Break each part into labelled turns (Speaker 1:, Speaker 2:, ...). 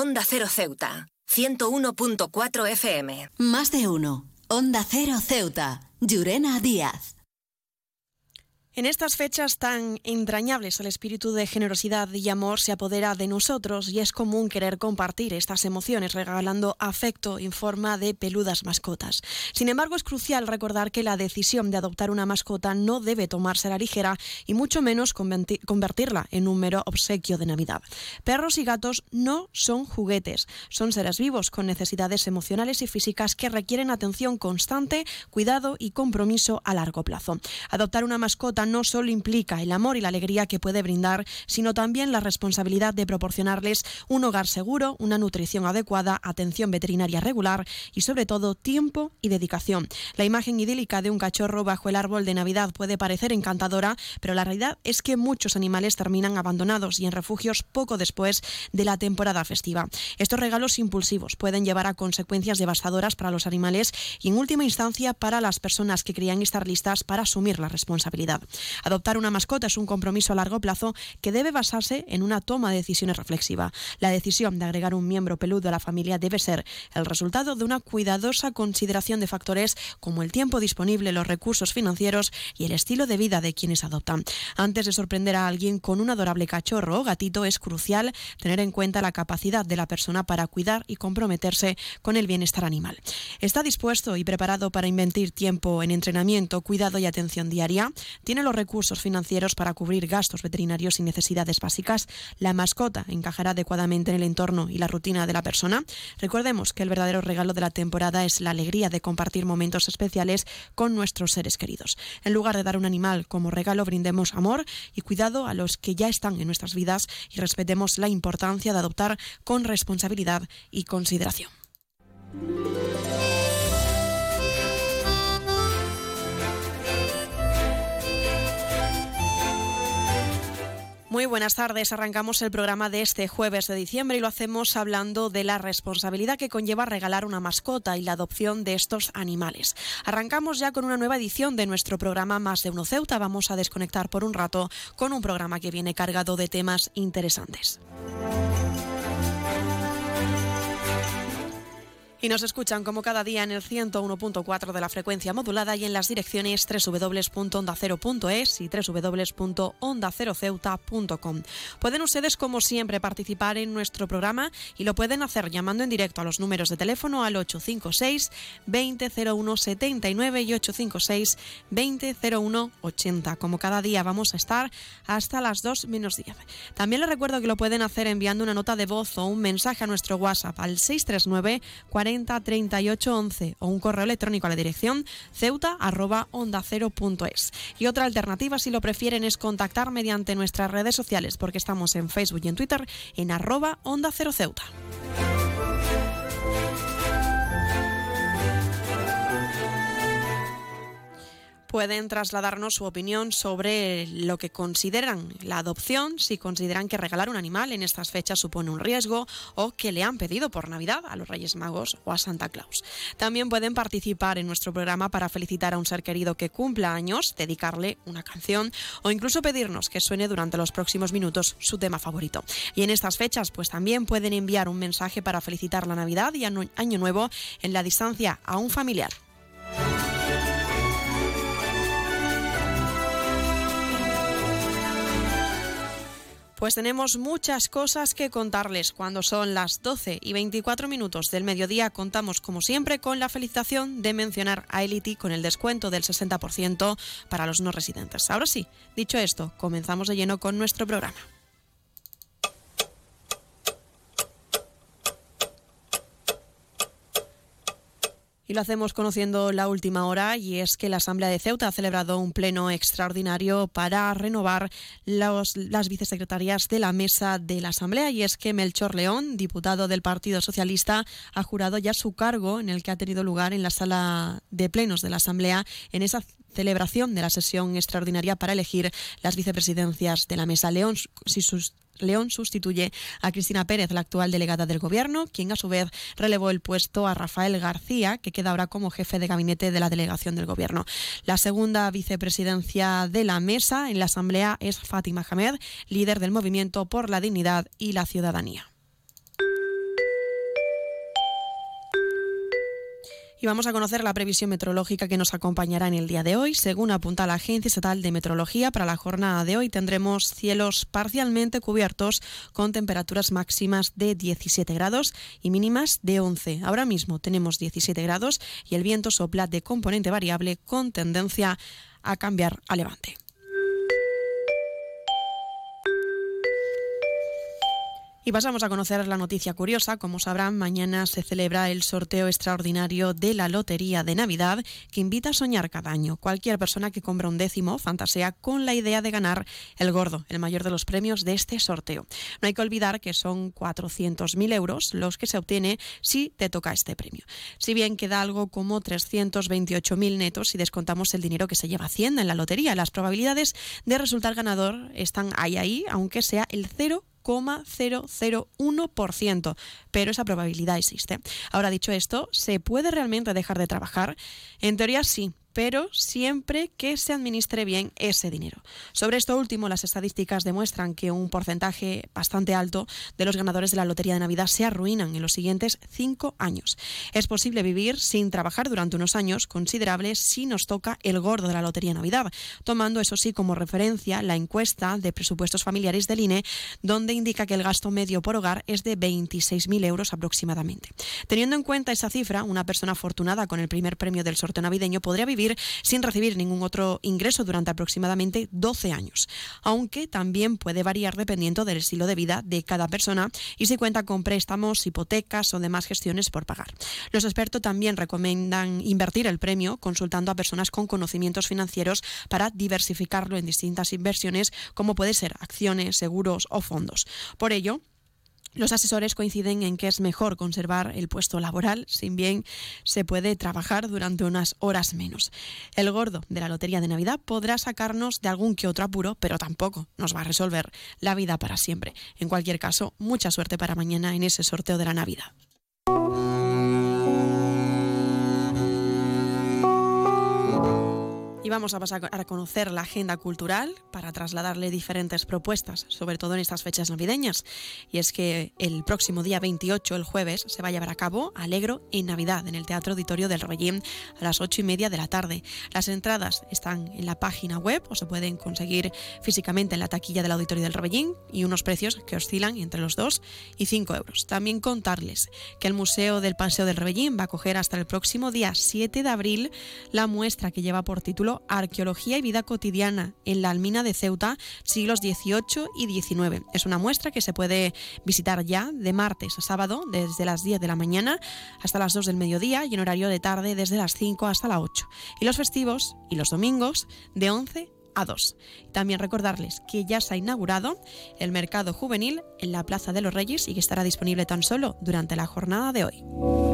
Speaker 1: Onda Cero Ceuta, 101.4 FM.
Speaker 2: Más de uno. Onda Cero Ceuta. Llurena Díaz.
Speaker 3: En estas fechas tan entrañables, el espíritu de generosidad y amor se apodera de nosotros y es común querer compartir estas emociones regalando afecto en forma de peludas mascotas. Sin embargo, es crucial recordar que la decisión de adoptar una mascota no debe tomarse a la ligera y mucho menos convertirla en un mero obsequio de Navidad. Perros y gatos no son juguetes, son seres vivos con necesidades emocionales y físicas que requieren atención constante, cuidado y compromiso a largo plazo. Adoptar una mascota no solo implica el amor y la alegría que puede brindar, sino también la responsabilidad de proporcionarles un hogar seguro, una nutrición adecuada, atención veterinaria regular y sobre todo tiempo y dedicación. La imagen idílica de un cachorro bajo el árbol de Navidad puede parecer encantadora, pero la realidad es que muchos animales terminan abandonados y en refugios poco después de la temporada festiva. Estos regalos impulsivos pueden llevar a consecuencias devastadoras para los animales y en última instancia para las personas que creían estar listas para asumir la responsabilidad. Adoptar una mascota es un compromiso a largo plazo que debe basarse en una toma de decisiones reflexiva. La decisión de agregar un miembro peludo a la familia debe ser el resultado de una cuidadosa consideración de factores como el tiempo disponible, los recursos financieros y el estilo de vida de quienes adoptan. Antes de sorprender a alguien con un adorable cachorro o gatito, es crucial tener en cuenta la capacidad de la persona para cuidar y comprometerse con el bienestar animal. ¿Está dispuesto y preparado para invertir tiempo en entrenamiento, cuidado y atención diaria? ¿Tiene los recursos financieros para cubrir gastos veterinarios y necesidades básicas, la mascota encajará adecuadamente en el entorno y la rutina de la persona. Recordemos que el verdadero regalo de la temporada es la alegría de compartir momentos especiales con nuestros seres queridos. En lugar de dar un animal como regalo, brindemos amor y cuidado a los que ya están en nuestras vidas y respetemos la importancia de adoptar con responsabilidad y consideración. Muy buenas tardes. Arrancamos el programa de este jueves de diciembre y lo hacemos hablando de la responsabilidad que conlleva regalar una mascota y la adopción de estos animales. Arrancamos ya con una nueva edición de nuestro programa Más de Uno Ceuta. Vamos a desconectar por un rato con un programa que viene cargado de temas interesantes. Y nos escuchan como cada día en el 101.4 de la frecuencia modulada y en las direcciones www.ondacero.es y www.ondaceroceuta.com. Pueden ustedes, como siempre, participar en nuestro programa y lo pueden hacer llamando en directo a los números de teléfono al 856 2001 79 y 856 2001 80. Como cada día vamos a estar hasta las 2 menos 10. También les recuerdo que lo pueden hacer enviando una nota de voz o un mensaje a nuestro WhatsApp al 639 40 40 38 11 o un correo electrónico a la dirección ceuta arroba onda. Y otra alternativa, si lo prefieren, es contactar mediante nuestras redes sociales, porque estamos en Facebook y en Twitter en arroba onda cero ceuta. Pueden trasladarnos su opinión sobre lo que consideran la adopción, si consideran que regalar un animal en estas fechas supone un riesgo o que le han pedido por Navidad a los Reyes Magos o a Santa Claus. También pueden participar en nuestro programa para felicitar a un ser querido que cumpla años, dedicarle una canción o incluso pedirnos que suene durante los próximos minutos su tema favorito. Y en estas fechas pues también pueden enviar un mensaje para felicitar la Navidad y Año Nuevo en la distancia a un familiar. Pues tenemos muchas cosas que contarles. Cuando son las 12 y 24 minutos del mediodía contamos como siempre con la felicitación de mencionar a Elity con el descuento del 60% para los no residentes. Ahora sí, dicho esto, comenzamos de lleno con nuestro programa. Y lo hacemos conociendo la última hora y es que la Asamblea de Ceuta ha celebrado un pleno extraordinario para renovar las vicesecretarias de la mesa de la Asamblea y es que Melchor León, diputado del Partido Socialista, ha jurado ya su cargo en el que ha tenido lugar en la sala de plenos de la Asamblea en esa celebración de la sesión extraordinaria para elegir las vicepresidencias de la mesa. León, si sus León sustituye a Cristina Pérez, la actual delegada del Gobierno, quien a su vez relevó el puesto a Rafael García, que queda ahora como jefe de gabinete de la delegación del Gobierno. La segunda vicepresidencia de la mesa en la Asamblea es Fátima Hamed, líder del Movimiento por la Dignidad y la Ciudadanía. Y vamos a conocer la previsión meteorológica que nos acompañará en el día de hoy. Según apunta la Agencia Estatal de Meteorología, para la jornada de hoy tendremos cielos parcialmente cubiertos con temperaturas máximas de 17 grados y mínimas de 11. Ahora mismo tenemos 17 grados y el viento sopla de componente variable con tendencia a cambiar a levante. Y pasamos a conocer la noticia curiosa. Como sabrán, mañana se celebra el sorteo extraordinario de la Lotería de Navidad que invita a soñar cada año. Cualquier persona que compra un décimo fantasea con la idea de ganar el gordo, el mayor de los premios de este sorteo. No hay que olvidar que son 400.000 euros los que se obtiene si te toca este premio. Si bien queda algo como 328.000 netos si descontamos el dinero que se lleva Hacienda en la lotería, las probabilidades de resultar ganador están ahí ahí, aunque sea el 0 0,001%, pero esa probabilidad existe. Ahora dicho esto, ¿se puede realmente dejar de trabajar? En teoría sí, pero siempre que se administre bien ese dinero. Sobre esto último, las estadísticas demuestran que un porcentaje bastante alto de los ganadores de la Lotería de Navidad se arruinan en los siguientes cinco años. Es posible vivir sin trabajar durante unos años considerables si nos toca el gordo de la Lotería de Navidad, tomando eso sí como referencia la encuesta de presupuestos familiares del INE, donde indica que el gasto medio por hogar es de 26.000 euros aproximadamente. Teniendo en cuenta esa cifra, una persona afortunada con el primer premio del sorteo navideño podría vivir sin recibir ningún otro ingreso durante aproximadamente 12 años, aunque también puede variar dependiendo del estilo de vida de cada persona y si cuenta con préstamos, hipotecas o demás gestiones por pagar. Los expertos también recomiendan invertir el premio consultando a personas con conocimientos financieros para diversificarlo en distintas inversiones como puede ser acciones, seguros o fondos. Por ello, los asesores coinciden en que es mejor conservar el puesto laboral, sin bien se puede trabajar durante unas horas menos. El gordo de la Lotería de Navidad podrá sacarnos de algún que otro apuro, pero tampoco nos va a resolver la vida para siempre. En cualquier caso, mucha suerte para mañana en ese sorteo de la Navidad. Y vamos a pasar a conocer la agenda cultural para trasladarle diferentes propuestas, sobre todo en estas fechas navideñas. Y es que el próximo día 28, el jueves, se va a llevar a cabo Alegro en Navidad en el Teatro Auditorio del Rebellín a las ocho y media de la tarde. Las entradas están en la página web o se pueden conseguir físicamente en la taquilla del Auditorio del Rebellín y unos precios que oscilan entre los 2 y 5 euros. También contarles que el Museo del Paseo del Rebellín va a acoger hasta el próximo día 7 de abril la muestra que lleva por título Arqueología y vida cotidiana en la Almina de Ceuta, siglos XVIII y XIX. Es una muestra que se puede visitar ya de martes a sábado desde las 10 de la mañana hasta las 2 del mediodía y en horario de tarde desde las 5 hasta las 8. Y los festivos y los domingos de 11 a 2. También recordarles que ya se ha inaugurado el mercado juvenil en la Plaza de los Reyes y que estará disponible tan solo durante la jornada de hoy.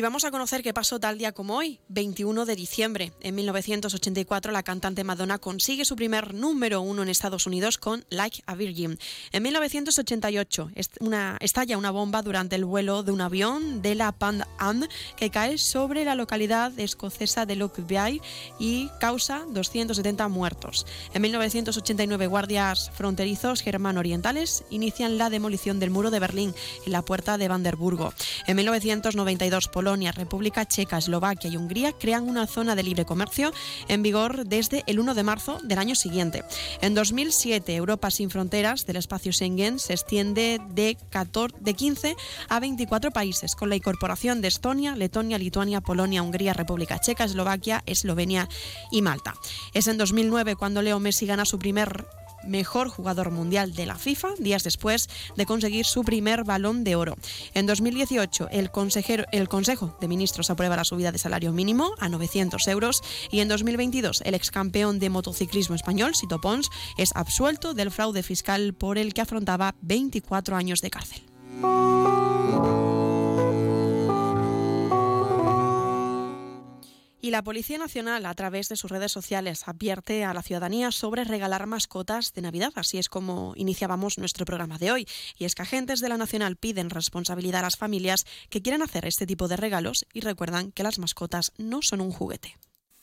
Speaker 3: Y vamos a conocer qué pasó tal día como hoy, 21 de diciembre. En 1984 la cantante Madonna consigue su primer número uno en Estados Unidos con Like a Virgin. En 1988 una, estalla una bomba durante el vuelo de un avión de la Pan Am que cae sobre la localidad escocesa de Lockby y causa 270 muertos. En 1989 guardias fronterizos germano-orientales inician la demolición del muro de Berlín en la puerta de Vanderburgo. En 1992 Polonia Polonia, República Checa, Eslovaquia y Hungría crean una zona de libre comercio en vigor desde el 1 de marzo del año siguiente. En 2007, Europa sin fronteras del espacio Schengen se extiende de, 14, de 15 a 24 países, con la incorporación de Estonia, Letonia, Lituania, Polonia, Hungría, República Checa, Eslovaquia, Eslovenia y Malta. Es en 2009 cuando Leo Messi gana su primer mejor jugador mundial de la FIFA, días después de conseguir su primer balón de oro. En 2018, el, consejero, el Consejo de Ministros aprueba la subida de salario mínimo a 900 euros y en 2022, el ex campeón de motociclismo español, Sito Pons, es absuelto del fraude fiscal por el que afrontaba 24 años de cárcel. Y la Policía Nacional, a través de sus redes sociales, advierte a la ciudadanía sobre regalar mascotas de Navidad. Así es como iniciábamos nuestro programa de hoy. Y es que agentes de la Nacional piden responsabilidad a las familias que quieren hacer este tipo de regalos y recuerdan que las mascotas no son un juguete.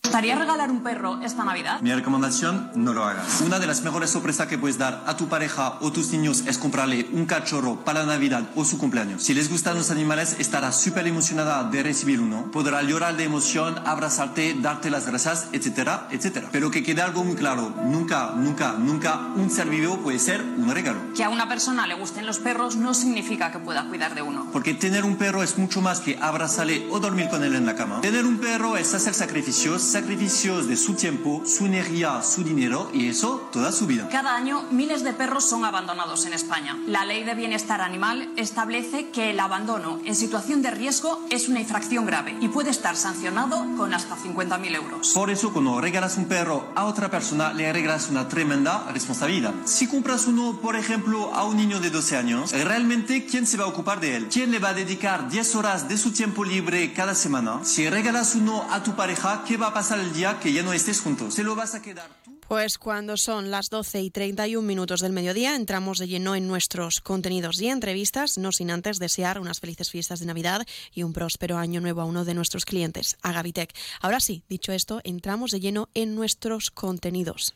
Speaker 4: ¿Gustaría regalar un perro esta Navidad?
Speaker 5: Mi recomendación, no lo hagas. Una de las mejores sorpresas que puedes dar a tu pareja o tus niños es comprarle un cachorro para Navidad o su cumpleaños. Si les gustan los animales, estará súper emocionada de recibir uno. Podrá llorar de emoción, abrazarte, darte las gracias, etcétera, etcétera. Pero que quede algo muy claro, nunca, nunca, nunca un ser vivo puede ser un regalo.
Speaker 4: Que a una persona le gusten los perros no significa que pueda cuidar de uno.
Speaker 5: Porque tener un perro es mucho más que abrazarle o dormir con él en la cama. Tener un perro es hacer sacrificios sacrificios de su tiempo, su energía, su dinero y eso toda su vida.
Speaker 4: Cada año miles de perros son abandonados en España. La ley de bienestar animal establece que el abandono en situación de riesgo es una infracción grave y puede estar sancionado con hasta 50.000 euros.
Speaker 5: Por eso cuando regalas un perro a otra persona le regalas una tremenda responsabilidad. Si compras uno, por ejemplo, a un niño de 12 años, realmente ¿quién se va a ocupar de él? ¿Quién le va a dedicar 10 horas de su tiempo libre cada semana? Si regalas uno a tu pareja, ¿qué va a pasar? El día que ya no estés juntos. ¿Se lo vas a quedar tú?
Speaker 3: Pues cuando son las 12 y 31 minutos del mediodía, entramos de lleno en nuestros contenidos y entrevistas, no sin antes desear unas felices fiestas de Navidad y un próspero año nuevo a uno de nuestros clientes, a Gavitec. Ahora sí, dicho esto, entramos de lleno en nuestros contenidos.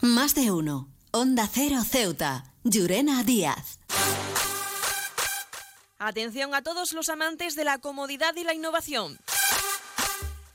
Speaker 2: Más de uno. Onda Cero Ceuta. Llurena Díaz.
Speaker 3: Atención a todos los amantes de la comodidad y la innovación.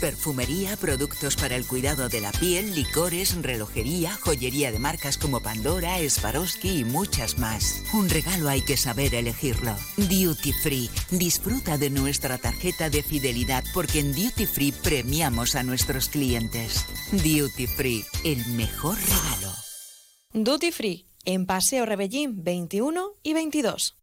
Speaker 6: Perfumería, productos para el cuidado de la piel, licores, relojería, joyería de marcas como Pandora, Swarovski y muchas más. Un regalo hay que saber elegirlo. Duty Free. Disfruta de nuestra tarjeta de fidelidad porque en Duty Free premiamos a nuestros clientes. Duty Free, el mejor regalo.
Speaker 3: Duty Free, en Paseo Rebellín 21 y 22.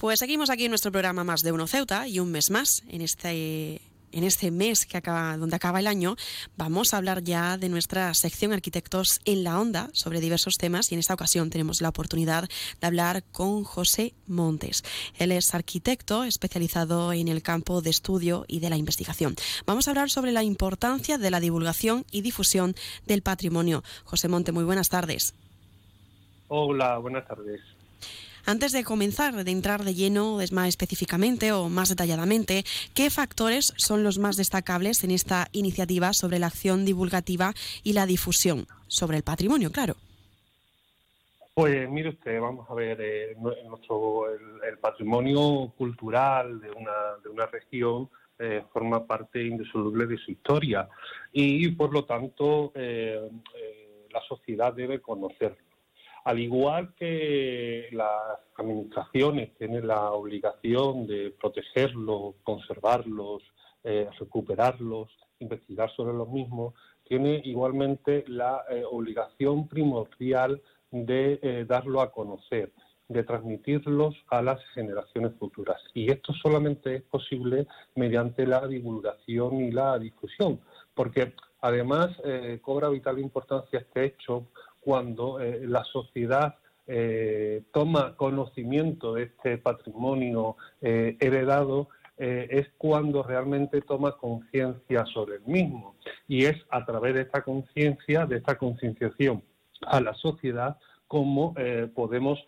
Speaker 3: Pues seguimos aquí en nuestro programa Más de Uno Ceuta y un mes más en este en este mes que acaba, donde acaba el año, vamos a hablar ya de nuestra sección Arquitectos en la Onda sobre diversos temas y en esta ocasión tenemos la oportunidad de hablar con José Montes. Él es arquitecto especializado en el campo de estudio y de la investigación. Vamos a hablar sobre la importancia de la divulgación y difusión del patrimonio. José Monte, muy buenas tardes.
Speaker 7: Hola, buenas tardes.
Speaker 3: Antes de comenzar, de entrar de lleno más específicamente o más detalladamente, ¿qué factores son los más destacables en esta iniciativa sobre la acción divulgativa y la difusión sobre el patrimonio, claro?
Speaker 7: Pues mire usted, vamos a ver, eh, nuestro, el, patrimonio cultural de una, de una región eh, forma parte indisoluble de su historia y por lo tanto eh, la sociedad debe conocerlo. Al igual que las administraciones tienen la obligación de protegerlos, conservarlos, eh, recuperarlos, investigar sobre los mismos, tiene igualmente la eh, obligación primordial de eh, darlo a conocer, de transmitirlos a las generaciones futuras. Y esto solamente es posible mediante la divulgación y la difusión, porque además cobra vital importancia este hecho cuando eh, la sociedad eh, toma conocimiento de este patrimonio eh, heredado, es cuando realmente toma conciencia sobre el mismo. Y es a través de esta conciencia, de esta concienciación a la sociedad, cómo podemos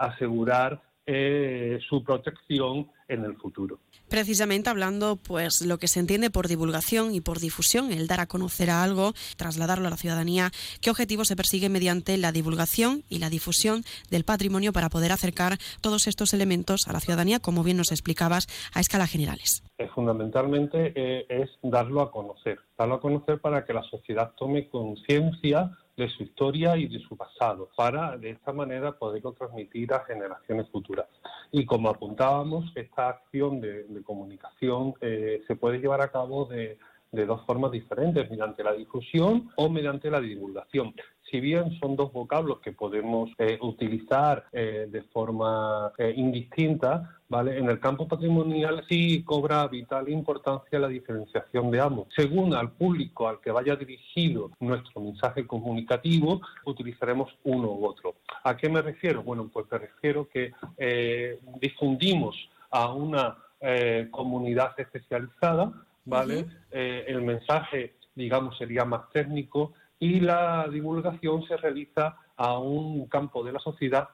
Speaker 7: asegurar su protección en el futuro.
Speaker 3: Precisamente hablando, pues lo que se entiende por divulgación y por difusión, el dar a conocer a algo, trasladarlo a la ciudadanía, qué objetivo se persigue mediante la divulgación y la difusión del patrimonio para poder acercar todos estos elementos a la ciudadanía, como bien nos explicabas, a escala generales.
Speaker 7: fundamentalmente eh, es darlo a conocer, darlo a conocer para que la sociedad tome conciencia de su historia y de su pasado, para de esta manera poderlo transmitir a generaciones futuras. Y como apuntábamos, esta acción de, comunicación eh, se puede llevar a cabo de, dos formas diferentes, mediante la difusión o mediante la divulgación. Si bien son dos vocablos que podemos eh, utilizar eh, de forma indistinta, ¿vale? En el campo patrimonial sí cobra vital importancia la diferenciación de ambos. Según al público al que vaya dirigido nuestro mensaje comunicativo, utilizaremos uno u otro. ¿A qué me refiero? Bueno, pues me refiero que eh, difundimos a una eh, comunidad especializada, ¿vale? Eh, el mensaje, digamos, sería más técnico y la divulgación se realiza a un campo de la sociedad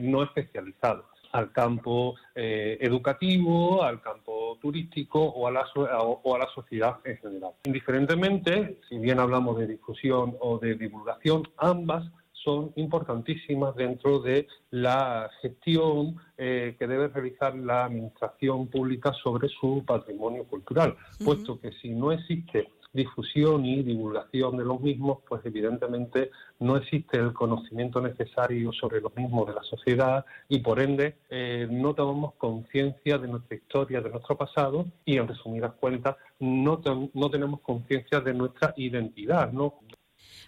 Speaker 7: no especializado al campo eh, educativo, al campo turístico o a, la, o a la sociedad en general. Indiferentemente, si bien hablamos de difusión o de divulgación, ambas son importantísimas dentro de la gestión eh, que debe realizar la administración pública sobre su patrimonio cultural, puesto que si no existe difusión y divulgación de los mismos, pues evidentemente no existe el conocimiento necesario sobre los mismos de la sociedad y por ende eh, no tomamos conciencia de nuestra historia, de nuestro pasado y en resumidas cuentas no, no tenemos conciencia de nuestra identidad, ¿no?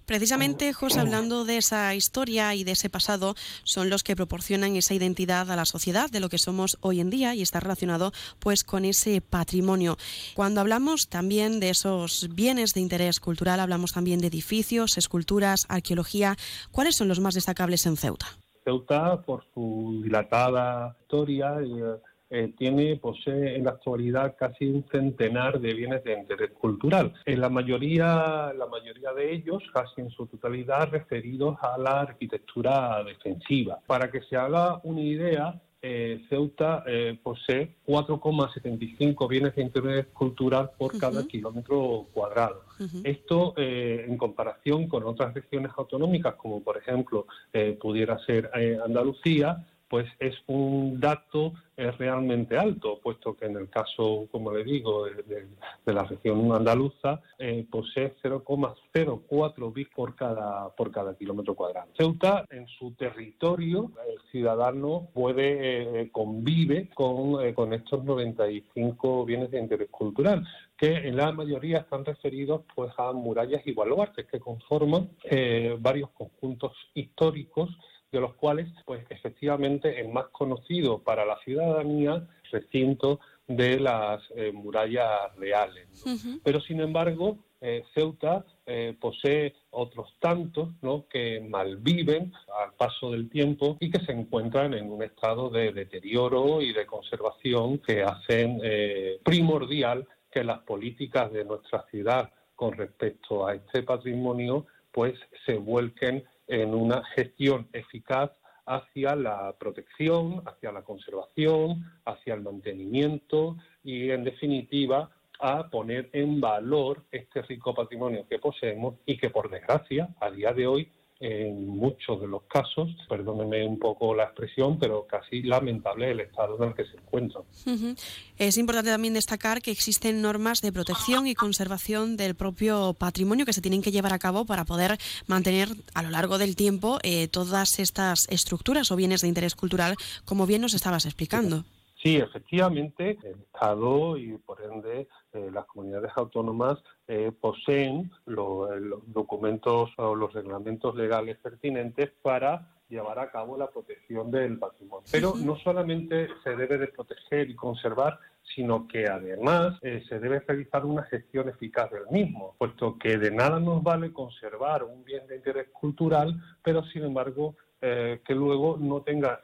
Speaker 3: Precisamente, José, hablando de esa historia y de ese pasado, son los que proporcionan esa identidad a la sociedad de lo que somos hoy en día y está relacionado pues con ese patrimonio. Cuando hablamos también de esos bienes de interés cultural, hablamos también de edificios, esculturas, arqueología. ¿Cuáles son los más destacables en Ceuta?
Speaker 7: Ceuta, por su dilatada historia, eh, eh, tiene, posee en la actualidad casi un centenar de bienes de interés cultural. En la mayoría, la mayoría de ellos, casi en su totalidad, referidos a la arquitectura defensiva. Para que se haga una idea, eh, Ceuta eh, posee 4,75 bienes de interés cultural por cada kilómetro cuadrado. Esto, en comparación con otras regiones autonómicas, como por ejemplo pudiera ser Andalucía, pues es un dato es realmente alto, puesto que en el caso, como le digo, de, la región andaluza, eh, posee 0,04 bits por cada, por cada kilómetro cuadrado. Ceuta, en su territorio, el ciudadano puede, eh, convive con, eh, estos 95 bienes de interés cultural, que en la mayoría están referidos pues, a murallas y baluartes que conforman varios conjuntos históricos de los cuales, pues efectivamente, el más conocido para la ciudadanía, recinto de las eh, murallas reales. Pero, sin embargo, eh, Ceuta eh, posee otros tantos ¿no? que malviven al paso del tiempo y que se encuentran en un estado de deterioro y de conservación que hacen primordial que las políticas de nuestra ciudad con respecto a este patrimonio pues se vuelquen en una gestión eficaz hacia la protección, hacia la conservación, hacia el mantenimiento y, en definitiva, a poner en valor este rico patrimonio que poseemos y que, por desgracia, a día de hoy en muchos de los casos, perdóneme un poco la expresión, pero casi lamentable el estado en el que se encuentran.
Speaker 3: Es importante también destacar que existen normas de protección y conservación del propio patrimonio que se tienen que llevar a cabo para poder mantener a lo largo del tiempo eh, todas estas estructuras o bienes de interés cultural, como bien nos estabas explicando.
Speaker 7: Sí, efectivamente, el Estado y por ende eh, las comunidades autónomas eh, poseen los documentos o los reglamentos legales pertinentes para llevar a cabo la protección del patrimonio. Pero no solamente se debe de proteger y conservar, sino que además eh, se debe realizar una gestión eficaz del mismo, puesto que de nada nos vale conservar un bien de interés cultural, pero sin embargo que luego no tenga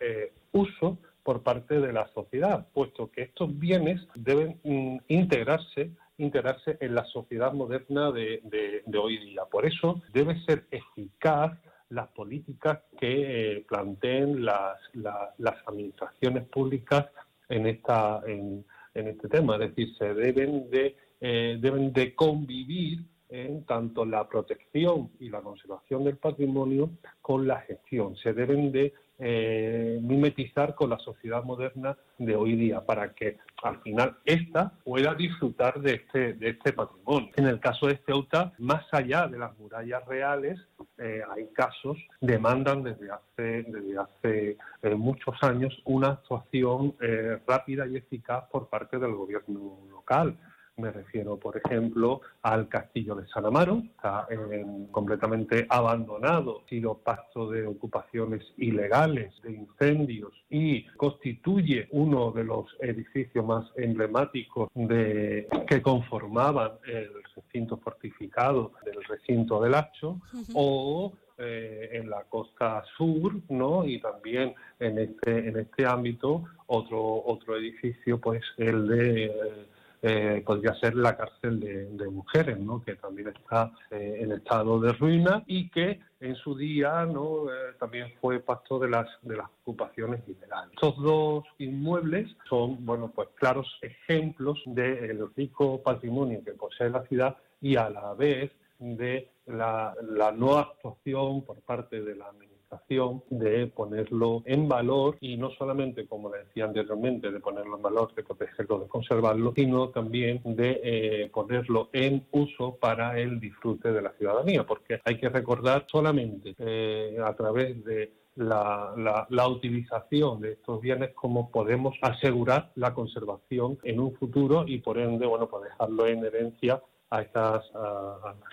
Speaker 7: uso por parte de la sociedad, puesto que estos bienes deben mm, integrarse integrarse en la sociedad moderna de, hoy día. Por eso debe ser eficaz las políticas que eh, planteen las, las administraciones públicas en esta en, este tema, es decir, se deben de eh, deben de convivir en tanto la protección y la conservación del patrimonio con la gestión. Se deben de eh, mimetizar con la sociedad moderna de hoy día para que al final ésta pueda disfrutar de este, de este patrimonio. En el caso de Ceuta, más allá de las murallas reales, eh, hay casos, demandan desde hace, desde hace eh, muchos años una actuación rápida y eficaz por parte del gobierno local. Me refiero, por ejemplo, al castillo de San Amaro, está completamente abandonado, ha sido pasto de ocupaciones ilegales, de incendios y constituye uno de los edificios más emblemáticos de, que conformaban el recinto fortificado del recinto del Hacho, o eh, en la costa sur, ¿no? Y también en este en este ámbito otro otro edificio, pues el de eh, podría ser la cárcel de, mujeres, ¿no? que también está eh, en estado de ruina y que en su día ¿no? Eh, también fue pasto de las, de las ocupaciones ilegales. Estos dos inmuebles son bueno, pues claros ejemplos del rico patrimonio que posee la ciudad y a la vez de la, la no actuación por parte de la de ponerlo en valor y no solamente, como le decía anteriormente, de ponerlo en valor, de protegerlo, de conservarlo, sino también de eh, ponerlo en uso para el disfrute de la ciudadanía, porque hay que recordar solamente eh, a través de la, la, la, utilización de estos bienes, cómo podemos asegurar la conservación en un futuro y por ende, bueno, pues dejarlo en herencia a estas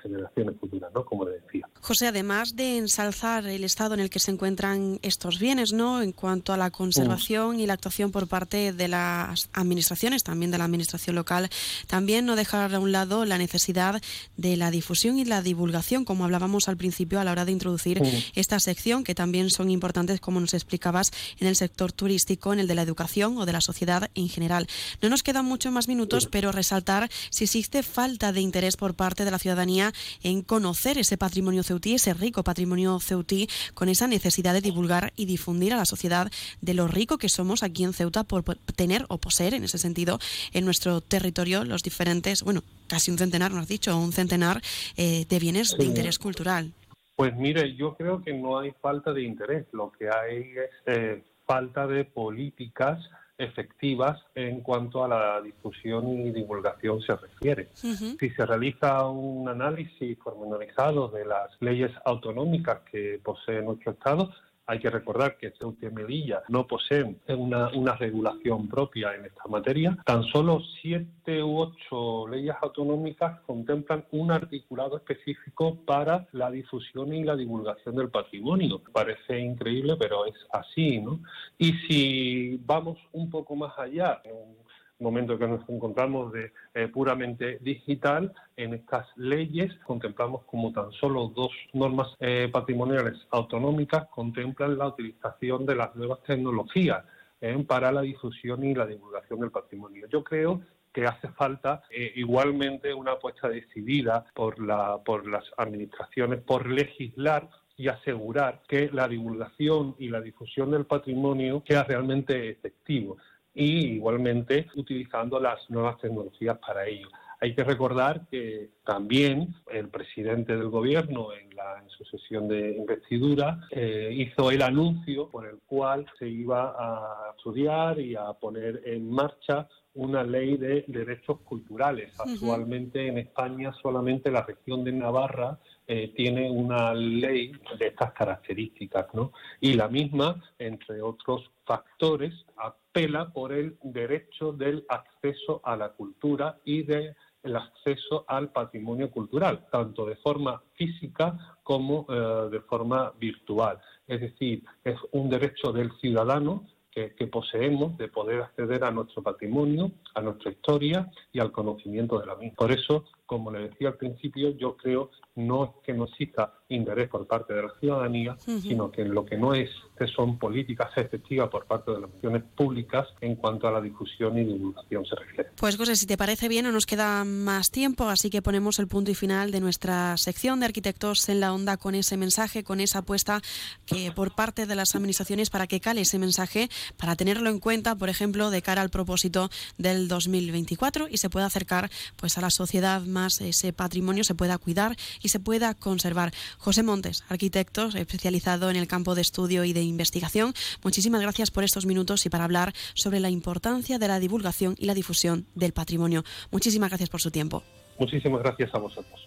Speaker 7: generaciones futuras, ¿no? Como le decía.
Speaker 3: José, además de ensalzar el estado en el que se encuentran estos bienes, ¿no? En cuanto a la conservación y la actuación por parte de las administraciones, también de la administración local, también no dejar a un lado la necesidad de la difusión y la divulgación, como hablábamos al principio a la hora de introducir esta sección, que también son importantes, como nos explicabas, en el sector turístico, en el de la educación o de la sociedad en general. No nos quedan muchos más minutos, pero resaltar si existe falta de interés por parte de la ciudadanía en conocer ese patrimonio ceutí, ese rico patrimonio ceutí, con esa necesidad de divulgar y difundir a la sociedad de lo rico que somos aquí en Ceuta por tener o poseer, en ese sentido, en nuestro territorio los diferentes, bueno, casi un centenar, nos has dicho, un centenar eh, de bienes de interés cultural.
Speaker 7: Pues mire, yo creo que no hay falta de interés, lo que hay es eh, falta de políticas efectivas en cuanto a la difusión y divulgación se refiere. Si se realiza un análisis pormenorizado de las leyes autonómicas que posee nuestro Estado, hay que recordar que Ceuta y Melilla no poseen una, regulación propia en esta materia. Tan solo siete u ocho leyes autonómicas contemplan un articulado específico para la difusión y la divulgación del patrimonio. Parece increíble, pero es así, ¿no? Y si vamos un poco más allá, momento que nos encontramos de eh, puramente digital, en estas leyes contemplamos como tan solo dos normas eh, patrimoniales autonómicas contemplan la utilización de las nuevas tecnologías eh, para la difusión y la divulgación del patrimonio. Yo creo que hace falta igualmente una apuesta decidida por, la, por las administraciones por legislar y asegurar que la divulgación y la difusión del patrimonio sea realmente efectivo y igualmente utilizando las nuevas tecnologías para ello. Hay que recordar que también el presidente del gobierno en, la, en su sesión de investidura eh, hizo el anuncio por el cual se iba a estudiar y a poner en marcha una ley de derechos culturales. Actualmente en España solamente la región de Navarra eh, tiene una ley de estas características, ¿no? Y la misma, entre otros factores, apela por el derecho del acceso a la cultura y del acceso al patrimonio cultural, tanto de forma física como eh, de forma virtual. Es decir, es un derecho del ciudadano que, poseemos de poder acceder a nuestro patrimonio, a nuestra historia y al conocimiento de la misma. Por eso como le decía al principio, yo creo no es que no exista interés por parte de la ciudadanía, sino que lo que no es que son políticas efectivas por parte de las instituciones públicas en cuanto a la difusión y divulgación se refiere.
Speaker 3: Pues José, si te parece bien, no nos queda más tiempo, así que ponemos el punto y final de nuestra sección de arquitectos en la onda con ese mensaje, con esa apuesta que por parte de las administraciones para que cale ese mensaje, para tenerlo en cuenta, por ejemplo, de cara al propósito del 2024 y se pueda acercar pues a la sociedad más ese patrimonio se pueda cuidar y se pueda conservar. José Montes, arquitecto especializado en el campo de estudio y de investigación, muchísimas gracias por estos minutos y para hablar sobre la importancia de la divulgación y la difusión del patrimonio. Muchísimas gracias por su tiempo.
Speaker 7: Muchísimas gracias a vosotros.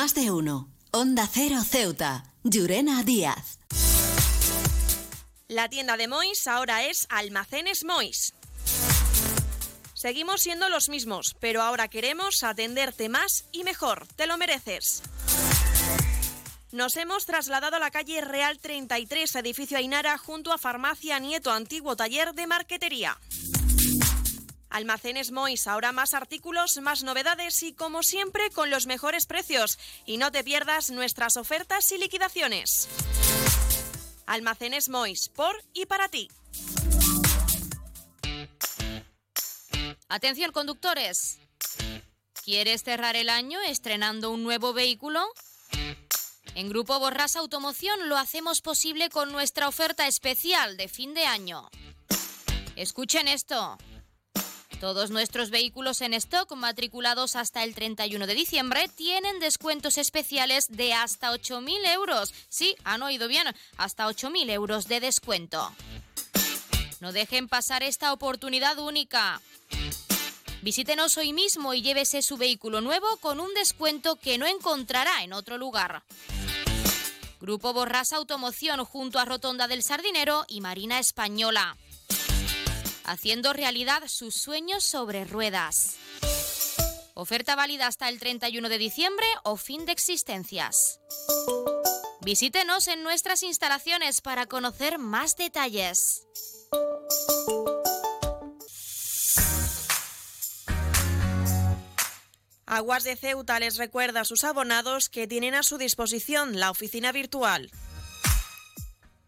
Speaker 2: Más de uno. Onda Cero Ceuta. Llurena Díaz.
Speaker 3: La tienda de Mois ahora es Almacenes Mois. Seguimos siendo los mismos, pero ahora queremos atenderte más y mejor. Te lo mereces. Nos hemos trasladado a la calle Real 33, edificio Ainara, junto a Farmacia Nieto, antiguo taller de marquetería. Almacenes Mois, ahora más artículos, más novedades y como siempre con los mejores precios. Y no te pierdas nuestras ofertas y liquidaciones. Almacenes Mois, por y para ti.
Speaker 8: Atención conductores. ¿Quieres cerrar el año estrenando un nuevo vehículo? En Grupo Borras Automoción lo hacemos posible con nuestra oferta especial de fin de año. Escuchen esto. Todos nuestros vehículos en stock matriculados hasta el 31 de diciembre tienen descuentos especiales de hasta 8.000 euros. Sí, han oído bien, hasta 8.000 euros de descuento. No dejen pasar esta oportunidad única. Visítenos hoy mismo y llévese su vehículo nuevo con un descuento que no encontrará en otro lugar. Grupo Borras Automoción junto a Rotonda del Sardinero y Marina Española haciendo realidad sus sueños sobre ruedas. Oferta válida hasta el 31 de diciembre o fin de existencias. Visítenos en nuestras instalaciones para conocer más detalles.
Speaker 3: Aguas de Ceuta les recuerda a sus abonados que tienen a su disposición la oficina virtual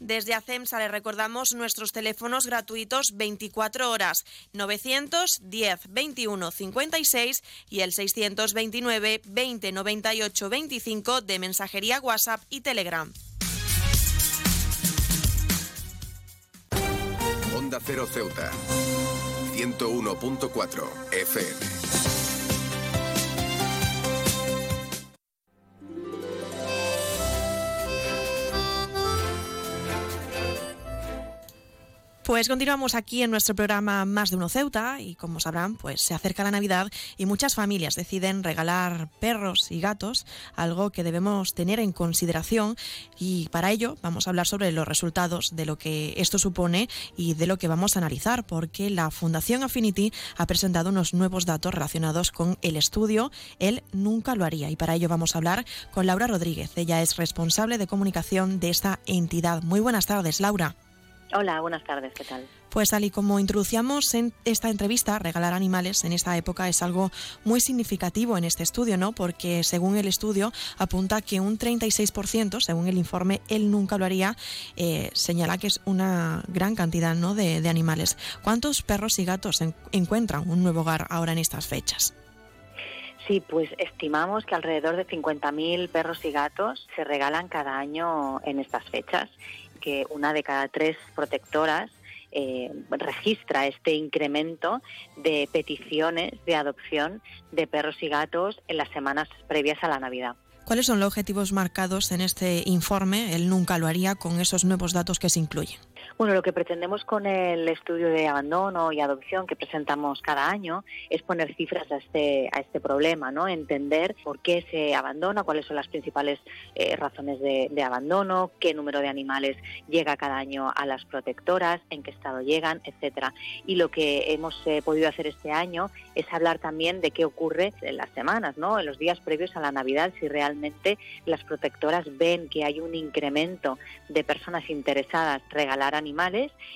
Speaker 3: Desde ACEMSA le recordamos nuestros teléfonos gratuitos 24 horas 910 21 56 y el 629 20 98 25 de mensajería WhatsApp y Telegram.
Speaker 9: Onda Cero Ceuta 101.4 FM.
Speaker 3: Pues continuamos aquí en nuestro programa Más de Uno Ceuta y como sabrán, pues se acerca la Navidad y muchas familias deciden regalar perros y gatos, algo que debemos tener en consideración y para ello vamos a hablar sobre los resultados de lo que esto supone y de lo que vamos a analizar, porque la Fundación Affinity ha presentado unos nuevos datos relacionados con el estudio Él nunca lo haría y para ello vamos a hablar con Laura Rodríguez. Ella es responsable de comunicación de esta entidad. Muy buenas tardes, Laura.
Speaker 10: Hola, buenas tardes, ¿qué tal?
Speaker 3: Pues tal y como introducíamos en esta entrevista, regalar animales en esta época es algo muy significativo en este estudio, ¿no? Porque según el estudio apunta que un 36%, según el informe Él nunca lo haría, eh, señala que es una gran cantidad ¿no? de, de animales. ¿Cuántos perros y gatos encuentran un nuevo hogar ahora en estas fechas?
Speaker 10: Sí, pues estimamos que alrededor de 50.000 perros y gatos se regalan cada año en estas fechas que una de cada tres protectoras eh, registra este incremento de peticiones de adopción de perros y gatos en las semanas previas a la Navidad.
Speaker 3: ¿Cuáles son los objetivos marcados en este informe? Él nunca lo haría con esos nuevos datos que se incluyen.
Speaker 10: Bueno, lo que pretendemos con el estudio de abandono y adopción que presentamos cada año es poner cifras a este, a este problema, ¿no? Entender por qué se abandona, cuáles son las principales eh, razones de, abandono, qué número de animales llega cada año a las protectoras, en qué estado llegan, etcétera. Y lo que hemos eh, podido hacer este año es hablar también de qué ocurre en las semanas, ¿no? En los días previos a la Navidad, si realmente las protectoras ven que hay un incremento de personas interesadas regalar animales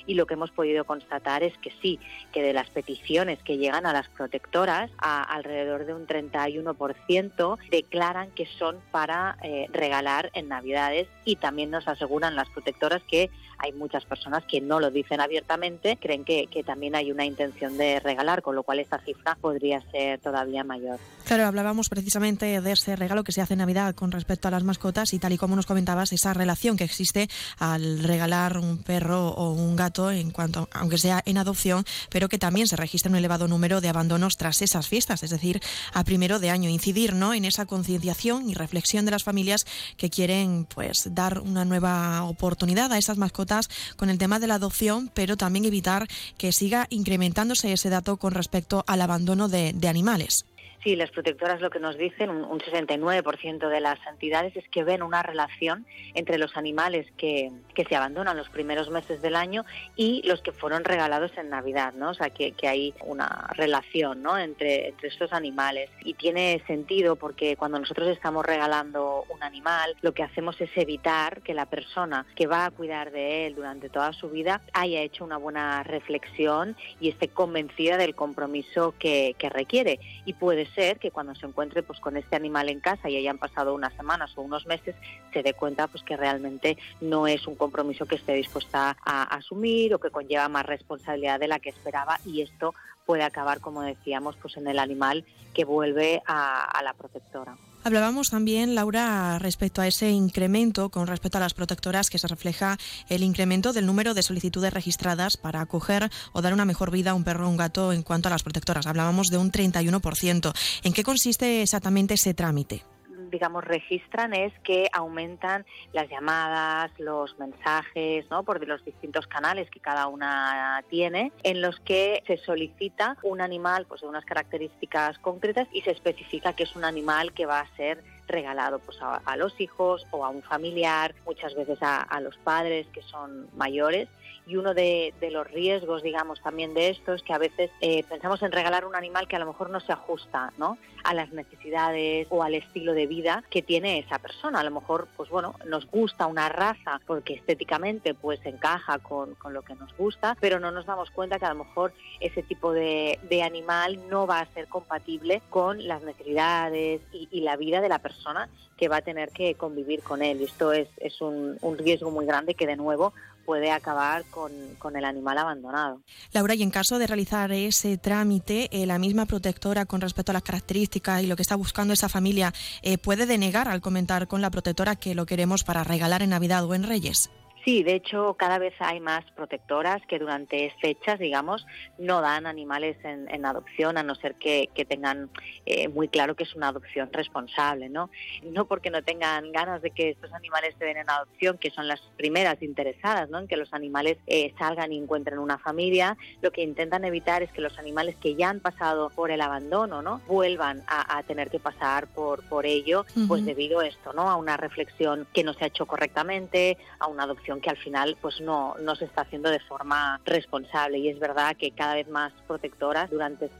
Speaker 10: y lo que hemos podido constatar es que sí, que de las peticiones que llegan a las protectoras, a alrededor de un 31% declaran que son para eh, regalar en Navidades y también nos aseguran las protectoras que hay muchas personas que no lo dicen abiertamente, creen que, que también hay una intención de regalar, con lo cual esta cifra podría ser todavía mayor.
Speaker 3: Claro, hablábamos precisamente de ese regalo que se hace en Navidad con respecto a las mascotas y tal y como nos comentabas, esa relación que existe al regalar un perro o un gato en cuanto, aunque sea en adopción, pero que también se registra un elevado número de abandonos tras esas fiestas, es decir, a primero de año. Incidir ¿no? en esa concienciación y reflexión de las familias que quieren pues dar una nueva oportunidad a esas mascotas con el tema de la adopción, pero también evitar que siga incrementándose ese dato con respecto al abandono de animales.
Speaker 10: Sí, las protectoras lo que nos dicen, un, 69% de las entidades, es que ven una relación entre los animales que, que, se abandonan los primeros meses del año y los que fueron regalados en Navidad, ¿no? O sea, que, que hay una relación, ¿no? Entre, entre estos animales. Y tiene sentido porque cuando nosotros estamos regalando un animal, lo que hacemos es evitar que la persona que va a cuidar de él durante toda su vida haya hecho una buena reflexión y esté convencida del compromiso que, que requiere. Y puede ser que cuando se encuentre pues con este animal en casa y hayan pasado unas semanas o unos meses se dé cuenta pues que realmente no es un compromiso que esté dispuesta a asumir o que conlleva más responsabilidad de la que esperaba y esto puede acabar como decíamos pues en el animal que vuelve a la protectora.
Speaker 3: Hablábamos también, Laura, respecto a ese incremento con respecto a las protectoras que se refleja el incremento del número de solicitudes registradas para acoger o dar una mejor vida a un perro o un gato en cuanto a las protectoras. Hablábamos de un 31%. ¿En qué consiste exactamente ese trámite?
Speaker 10: Digamos, registran es que aumentan las llamadas, los mensajes, ¿no? Por los distintos canales que cada una tiene, en los que se solicita un animal, pues de unas características concretas y se especifica que es un animal que va a ser regalado pues a, los hijos o a un familiar, muchas veces a, los padres que son mayores. Y uno de, los riesgos, digamos, también de esto es que a veces eh, pensamos en regalar un animal que a lo mejor no se ajusta ¿no? a las necesidades o al estilo de vida que tiene esa persona. A lo mejor, pues bueno, nos gusta una raza porque estéticamente pues encaja con, con lo que nos gusta, pero no nos damos cuenta que a lo mejor ese tipo de, de animal no va a ser compatible con las necesidades y, y la vida de la persona que va a tener que convivir con él. Y esto es, es un, riesgo muy grande que de nuevo puede acabar con, con, el animal abandonado.
Speaker 3: Laura, y en caso de realizar ese trámite, eh, la misma protectora con respecto a las características y lo que está buscando esa familia, eh, ¿puede denegar al comentar con la protectora que lo queremos para regalar en Navidad o en Reyes?
Speaker 10: Sí, de hecho cada vez hay más protectoras que durante fechas, digamos, no dan animales en, adopción a no ser que, tengan eh, muy claro que es una adopción responsable, ¿no? No porque no tengan ganas de que estos animales se den en adopción, que son las primeras interesadas, ¿no? En que los animales eh, salgan y encuentren una familia, lo que intentan evitar es que los animales que ya han pasado por el abandono, ¿no? Vuelvan a, tener que pasar por, por ello, pues debido a esto, ¿no? A una reflexión que no se ha hecho correctamente, a una adopción que al final pues no, no se está haciendo de forma responsable y es verdad que cada vez más protectoras durante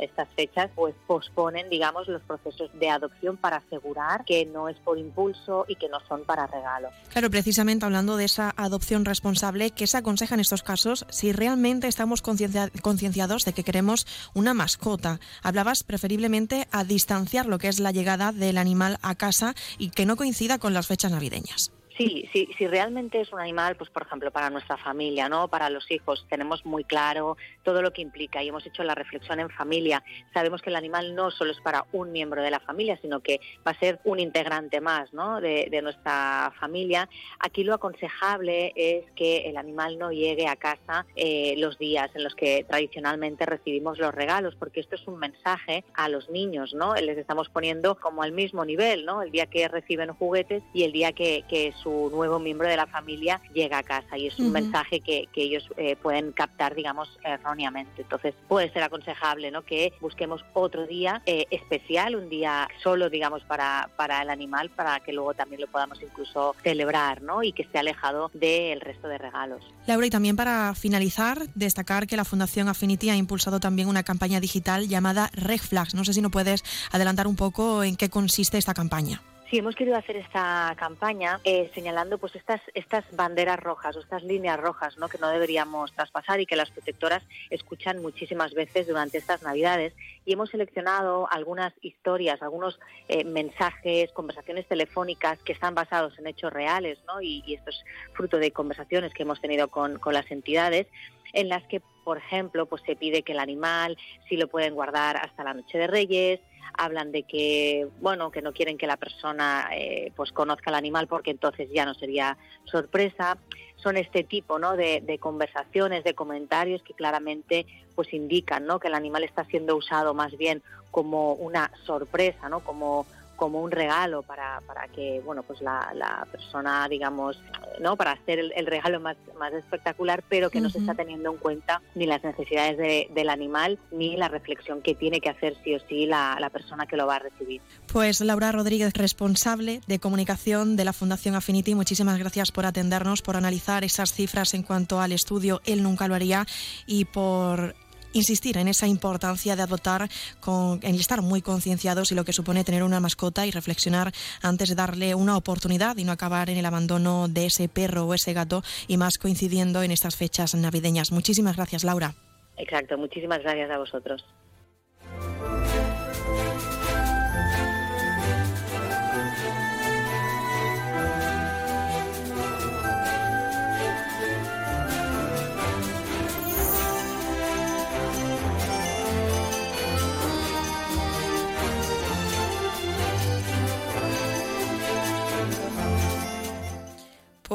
Speaker 10: estas fechas pues posponen digamos los procesos de adopción para asegurar que no es por impulso y que no son para regalo.
Speaker 3: Claro, precisamente hablando de esa adopción responsable, ¿qué se aconseja en estos casos si realmente estamos concienciados de que queremos una mascota? Hablabas preferiblemente a distanciar lo que es la llegada del animal a casa y que no coincida con las fechas navideñas.
Speaker 10: Sí, sí, si realmente es un animal, pues por ejemplo, para nuestra familia, ¿no? Para los hijos, tenemos muy claro todo lo que implica y hemos hecho la reflexión en familia. Sabemos que el animal no solo es para un miembro de la familia, sino que va a ser un integrante más, ¿no? De, nuestra familia. Aquí lo aconsejable es que el animal no llegue a casa eh, los días en los que tradicionalmente recibimos los regalos, porque esto es un mensaje a los niños, ¿no? Les estamos poniendo como al mismo nivel, ¿no? El día que reciben juguetes y el día que, que su nuevo miembro de la familia llega a casa y es un mensaje que, ellos eh, pueden captar, digamos, erróneamente. Entonces puede ser aconsejable ¿no? que busquemos otro día eh, especial, un día solo, digamos, para, para el animal, para que luego también lo podamos incluso celebrar ¿no? y que esté alejado del resto de regalos.
Speaker 3: Laura, y también para finalizar, destacar que la Fundación Affinity ha impulsado también una campaña digital llamada Red Flags. No sé si no puedes adelantar un poco en qué consiste esta campaña.
Speaker 10: Sí, hemos querido hacer esta campaña eh, señalando pues estas, estas banderas rojas o estas líneas rojas ¿no? que no deberíamos traspasar y que las protectoras escuchan muchísimas veces durante estas Navidades. Y hemos seleccionado algunas historias, algunos eh, mensajes, conversaciones telefónicas que están basados en hechos reales ¿no? y, esto es fruto de conversaciones que hemos tenido con, con las entidades en las que, por ejemplo, pues se pide que el animal sí lo pueden guardar hasta la noche de Reyes, hablan de que bueno que no quieren que la persona eh, pues conozca el animal porque entonces ya no sería sorpresa son este tipo ¿no? de, de, conversaciones de comentarios que claramente pues indican ¿no? que el animal está siendo usado más bien como una sorpresa no como como un regalo para, para que bueno pues la, la persona digamos no para hacer el, regalo más, más espectacular pero que no se está teniendo en cuenta ni las necesidades del animal ni la reflexión que tiene que hacer sí o sí la, la persona que lo va a recibir.
Speaker 3: Pues Laura Rodríguez responsable de comunicación de la Fundación Affinity muchísimas gracias por atendernos por analizar esas cifras en cuanto al estudio. Él nunca lo haría y por insistir en esa importancia de adoptar, con, en estar muy concienciados y lo que supone tener una mascota y reflexionar antes de darle una oportunidad y no acabar en el abandono de ese perro o ese gato y más coincidiendo en estas fechas navideñas. Muchísimas gracias, Laura.
Speaker 10: Exacto, muchísimas gracias a vosotros.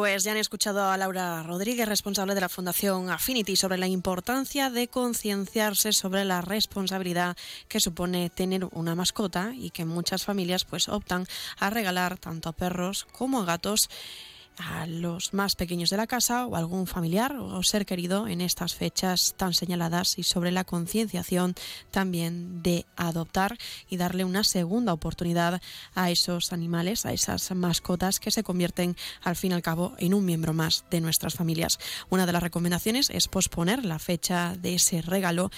Speaker 3: Pues ya han escuchado a Laura Rodríguez, responsable de la Fundación Affinity, sobre la importancia de concienciarse sobre la responsabilidad que supone tener una mascota y que muchas familias pues optan a regalar tanto a perros como a gatos a los más pequeños de la casa o algún familiar o ser querido en estas fechas tan señaladas y sobre la concienciación también de adoptar y darle una segunda oportunidad a esos animales, a esas mascotas que se convierten al fin y al cabo en un miembro más de nuestras familias. Una de las recomendaciones es posponer la fecha de ese regalo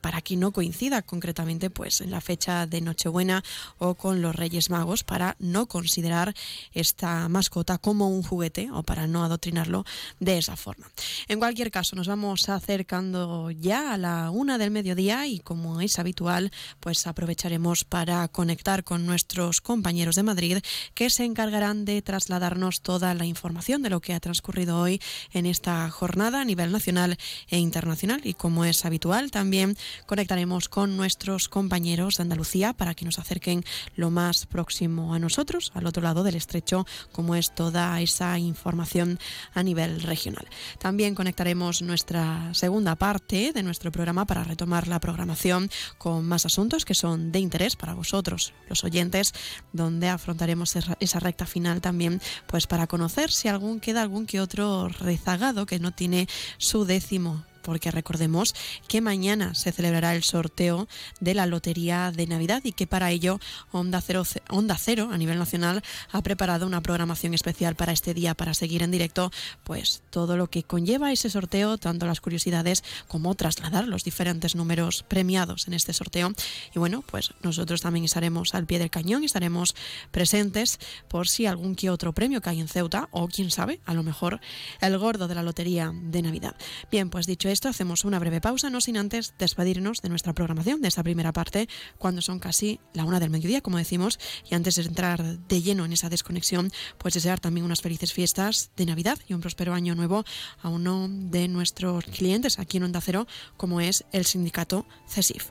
Speaker 3: para que no coincida concretamente pues en la fecha de Nochebuena o con los Reyes Magos para no considerar esta mascota como un juguete o para no adoctrinarlo de esa forma. En cualquier caso, nos vamos acercando ya a la una del mediodía y como es habitual, pues aprovecharemos para conectar con nuestros compañeros de Madrid que se encargarán de trasladarnos toda la información de lo que ha transcurrido hoy en esta jornada a nivel nacional e internacional y como es habitual también conectaremos con nuestros compañeros de Andalucía para que nos acerquen lo más próximo a nosotros, al otro lado del estrecho, como es toda esa información a nivel regional. También conectaremos nuestra segunda parte de nuestro programa para retomar la programación con más asuntos que son de interés para vosotros, los oyentes, donde afrontaremos esa recta final también, pues para conocer si algún queda algún que otro rezagado que no tiene su décimo porque recordemos que mañana se celebrará el sorteo de la Lotería de Navidad y que para ello Onda Cero, Onda Cero a nivel nacional ha preparado una programación especial para este día para seguir en directo pues todo lo que conlleva ese sorteo, tanto las curiosidades como trasladar los diferentes números premiados en este sorteo. Y bueno, pues nosotros también estaremos al pie del cañón, estaremos presentes por si algún que otro premio cae en Ceuta o quién sabe, a lo mejor el gordo de la Lotería de Navidad. Bien, pues dicho esto hacemos una breve pausa, no sin antes despedirnos de nuestra programación, de esta primera parte, cuando son casi la una del mediodía, como decimos, y antes de entrar de lleno en esa desconexión, pues desear también unas felices fiestas de Navidad y un próspero año nuevo a uno de nuestros clientes aquí en Onda Cero, como es el sindicato CESIF.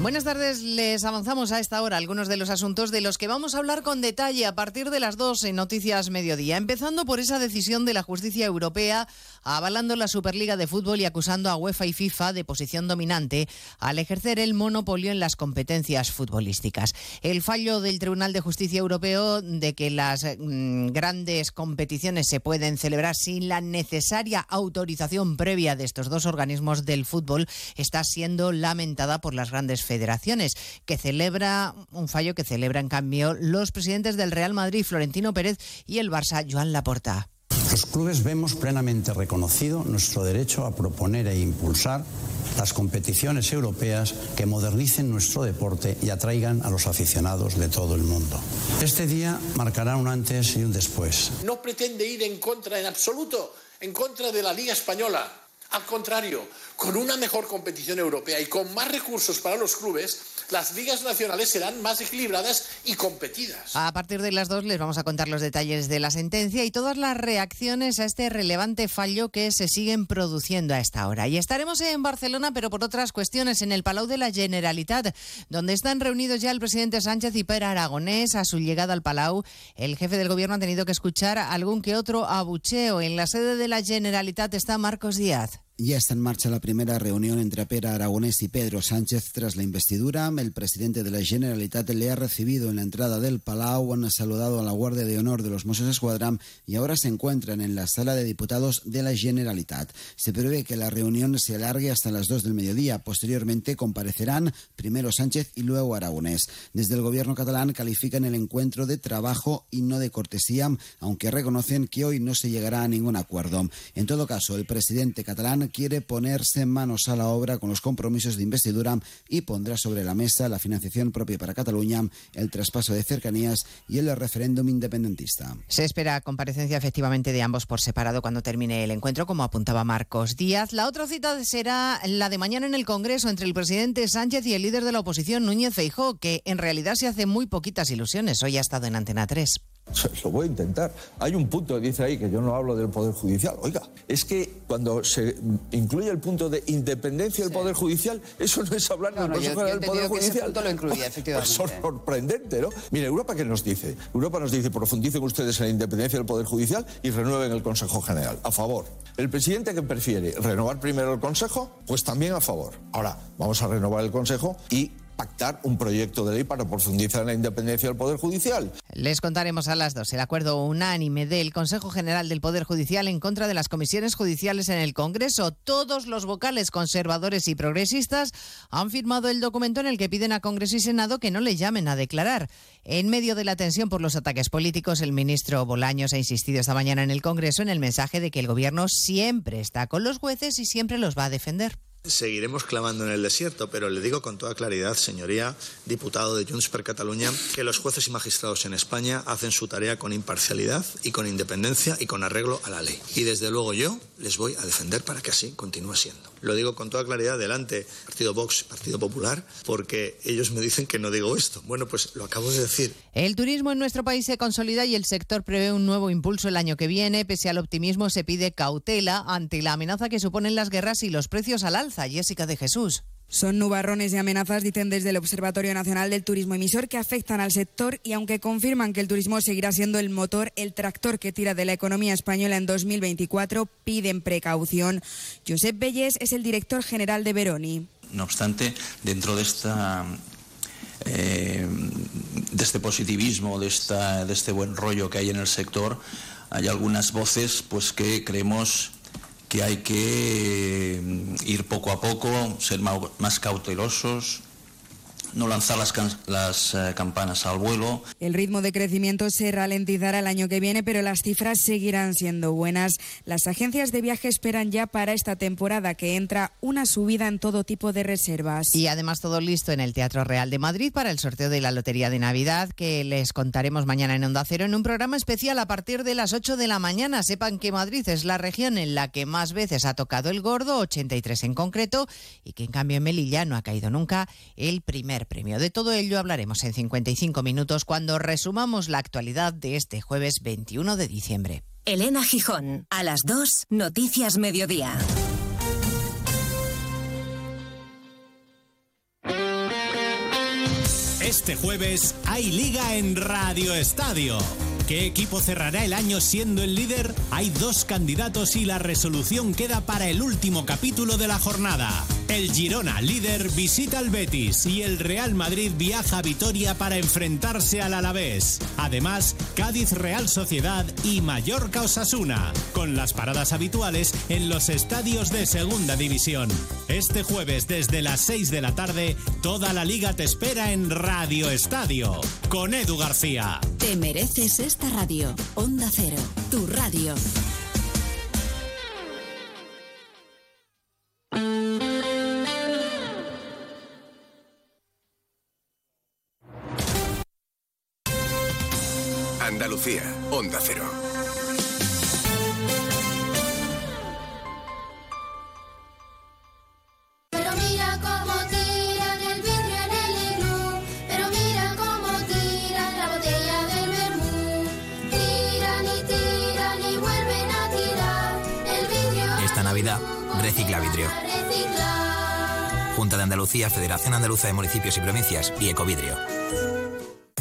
Speaker 11: Buenas tardes, les avanzamos a esta hora algunos de los asuntos de los que vamos a hablar con detalle a partir de las dos en Noticias Mediodía, empezando por esa decisión de la justicia europea avalando la Superliga de Fútbol y acusando a UEFA y FIFA de posición dominante al ejercer el monopolio en las competencias futbolísticas. El fallo del Tribunal de Justicia Europeo de que las mm, grandes competiciones se pueden celebrar sin la necesaria autorización previa de estos dos organismos del fútbol está siendo lamentada por las grandes federaciones, que celebra un fallo que celebra en cambio los presidentes del Real Madrid, Florentino Pérez, y el Barça, Joan Laporta.
Speaker 12: Los clubes vemos plenamente reconocido nuestro derecho a proponer e impulsar las competiciones europeas que modernicen nuestro deporte y atraigan a los aficionados de todo el mundo. Este día marcará un antes y un después.
Speaker 13: No pretende ir en contra en absoluto, en contra de la Liga Española. Al contrario, con una mejor competición europea y con más recursos para los clubes, las ligas nacionales serán más equilibradas y competidas.
Speaker 11: A partir de las dos les vamos a contar los detalles de la sentencia y todas las reacciones a este relevante fallo que se siguen produciendo a esta hora. Y estaremos en Barcelona, pero por otras cuestiones, en el Palau de la Generalitat, donde están reunidos ya el presidente Sánchez y Pere Aragonés. A su llegada al Palau, el jefe del gobierno ha tenido que escuchar algún que otro abucheo. En la sede de la Generalitat está Marcos Díaz.
Speaker 14: Ya está en marcha la primera reunión entre Pera Aragonés y Pedro Sánchez tras la investidura. El presidente de la Generalitat le ha recibido en la entrada del Palau, han saludado a la Guardia de Honor de los Mossos Escuadrán y ahora se encuentran en la sala de diputados de la Generalitat. Se prevé que la reunión se alargue hasta las 2 del mediodía. Posteriormente comparecerán primero Sánchez y luego Aragonés. Desde el gobierno catalán califican el encuentro de trabajo y no de cortesía, aunque reconocen que hoy no se llegará a ningún acuerdo. En todo caso, el presidente catalán quiere ponerse manos a la obra con los compromisos de investidura y pondrá sobre la mesa la financiación propia para Cataluña, el traspaso de cercanías y el referéndum independentista.
Speaker 11: Se espera comparecencia efectivamente de ambos por separado cuando termine el encuentro, como apuntaba Marcos Díaz. La otra cita será la de mañana en el Congreso entre el presidente Sánchez y el líder de la oposición, Núñez Feijó, que en realidad se hace muy poquitas ilusiones. Hoy ha estado en Antena 3.
Speaker 15: Lo voy a intentar. Hay un punto que dice ahí que yo no hablo del Poder Judicial. Oiga, es que cuando se incluye el punto de independencia del Poder Judicial, eso no es hablar del Consejo General del Poder Judicial. Ese
Speaker 11: punto lo incluye,
Speaker 15: pues
Speaker 11: efectivamente.
Speaker 15: Pues es sorprendente, ¿no? Mire, Europa, ¿qué nos dice? Europa nos dice, profundicen ustedes en la independencia del Poder Judicial y renueven el Consejo General. A favor. El presidente que prefiere renovar primero el Consejo, pues también a favor. Ahora, vamos a renovar el Consejo y pactar un proyecto de ley para profundizar en la independencia del Poder Judicial.
Speaker 11: Les contaremos a las dos el acuerdo unánime del Consejo General del Poder Judicial en contra de las comisiones judiciales en el Congreso. Todos los vocales conservadores y progresistas han firmado el documento en el que piden a Congreso y Senado que no le llamen a declarar. En medio de la tensión por los ataques políticos, el ministro Bolaños ha insistido esta mañana en el Congreso en el mensaje de que el Gobierno siempre está con los jueces y siempre los va a defender.
Speaker 16: Seguiremos clamando en el desierto, pero le digo con toda claridad, señoría, diputado de Junts per Cataluña, que los jueces y magistrados en España hacen su tarea con imparcialidad y con independencia y con arreglo a la ley. Y desde luego yo les voy a defender para que así continúe siendo. Lo digo con toda claridad delante Partido Vox, Partido Popular, porque ellos me dicen que no digo esto. Bueno, pues lo acabo de decir.
Speaker 11: El turismo en nuestro país se consolida y el sector prevé un nuevo impulso el año que viene. Pese al optimismo, se pide cautela ante la amenaza que suponen las guerras y los precios al alza. Jessica de Jesús.
Speaker 17: Son nubarrones y amenazas, dicen desde el Observatorio Nacional del Turismo Emisor, que afectan al sector y aunque confirman que el turismo seguirá siendo el motor, el tractor que tira de la economía española en 2024, piden precaución. Josep Belles es el director general de Veroni.
Speaker 18: No obstante, dentro de esta eh, de este positivismo, de, esta, de este buen rollo que hay en el sector, hay algunas voces pues que creemos que hay que ir poco a poco, ser más cautelosos, no lanzar las, las eh, campanas al vuelo.
Speaker 17: El ritmo de crecimiento se ralentizará el año que viene, pero las cifras seguirán siendo buenas. Las agencias de viaje esperan ya para esta temporada que entra una subida en todo tipo de reservas.
Speaker 11: Y además todo listo en el Teatro Real de Madrid para el sorteo de la Lotería de Navidad que les contaremos mañana en Onda Cero en un programa especial a partir de las 8 de la mañana. Sepan que Madrid es la región en la que más veces ha tocado el gordo, 83 en concreto, y que en cambio en Melilla no ha caído nunca el primer premio. De todo ello hablaremos en 55 minutos cuando resumamos la actualidad de este jueves 21 de diciembre.
Speaker 1: Elena Gijón, a las 2, Noticias Mediodía.
Speaker 19: Este jueves hay liga en Radio Estadio. ¿Qué equipo cerrará el año siendo el líder? Hay dos candidatos y la resolución queda para el último capítulo de la jornada. El Girona, líder, visita al Betis y el Real Madrid viaja a Vitoria para enfrentarse al Alavés. Además, Cádiz Real Sociedad y Mallorca Osasuna, con las paradas habituales en los estadios de Segunda División. Este jueves desde las 6 de la tarde, toda la liga te espera en Radio Estadio, con Edu García.
Speaker 2: Te mereces esta radio. Onda Cero, tu radio.
Speaker 20: Tirar el vidrio.
Speaker 21: Esta Navidad, recicla vidrio. Junta de Andalucía, Federación Andaluza de Municipios y Provincias y Ecovidrio.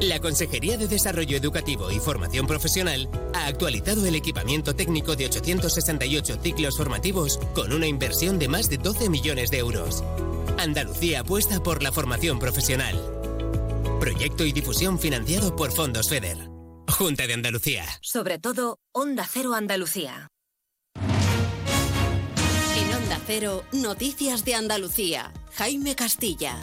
Speaker 22: La Consejería de Desarrollo Educativo y Formación Profesional ha actualizado el equipamiento técnico de 868 ciclos formativos con una inversión de más de 12 millones de euros. Andalucía apuesta por la formación profesional. Proyecto y difusión financiado por Fondos FEDER. Junta de Andalucía.
Speaker 1: Sobre todo, Onda Cero Andalucía.
Speaker 2: En Onda Cero, Noticias de Andalucía. Jaime Castilla.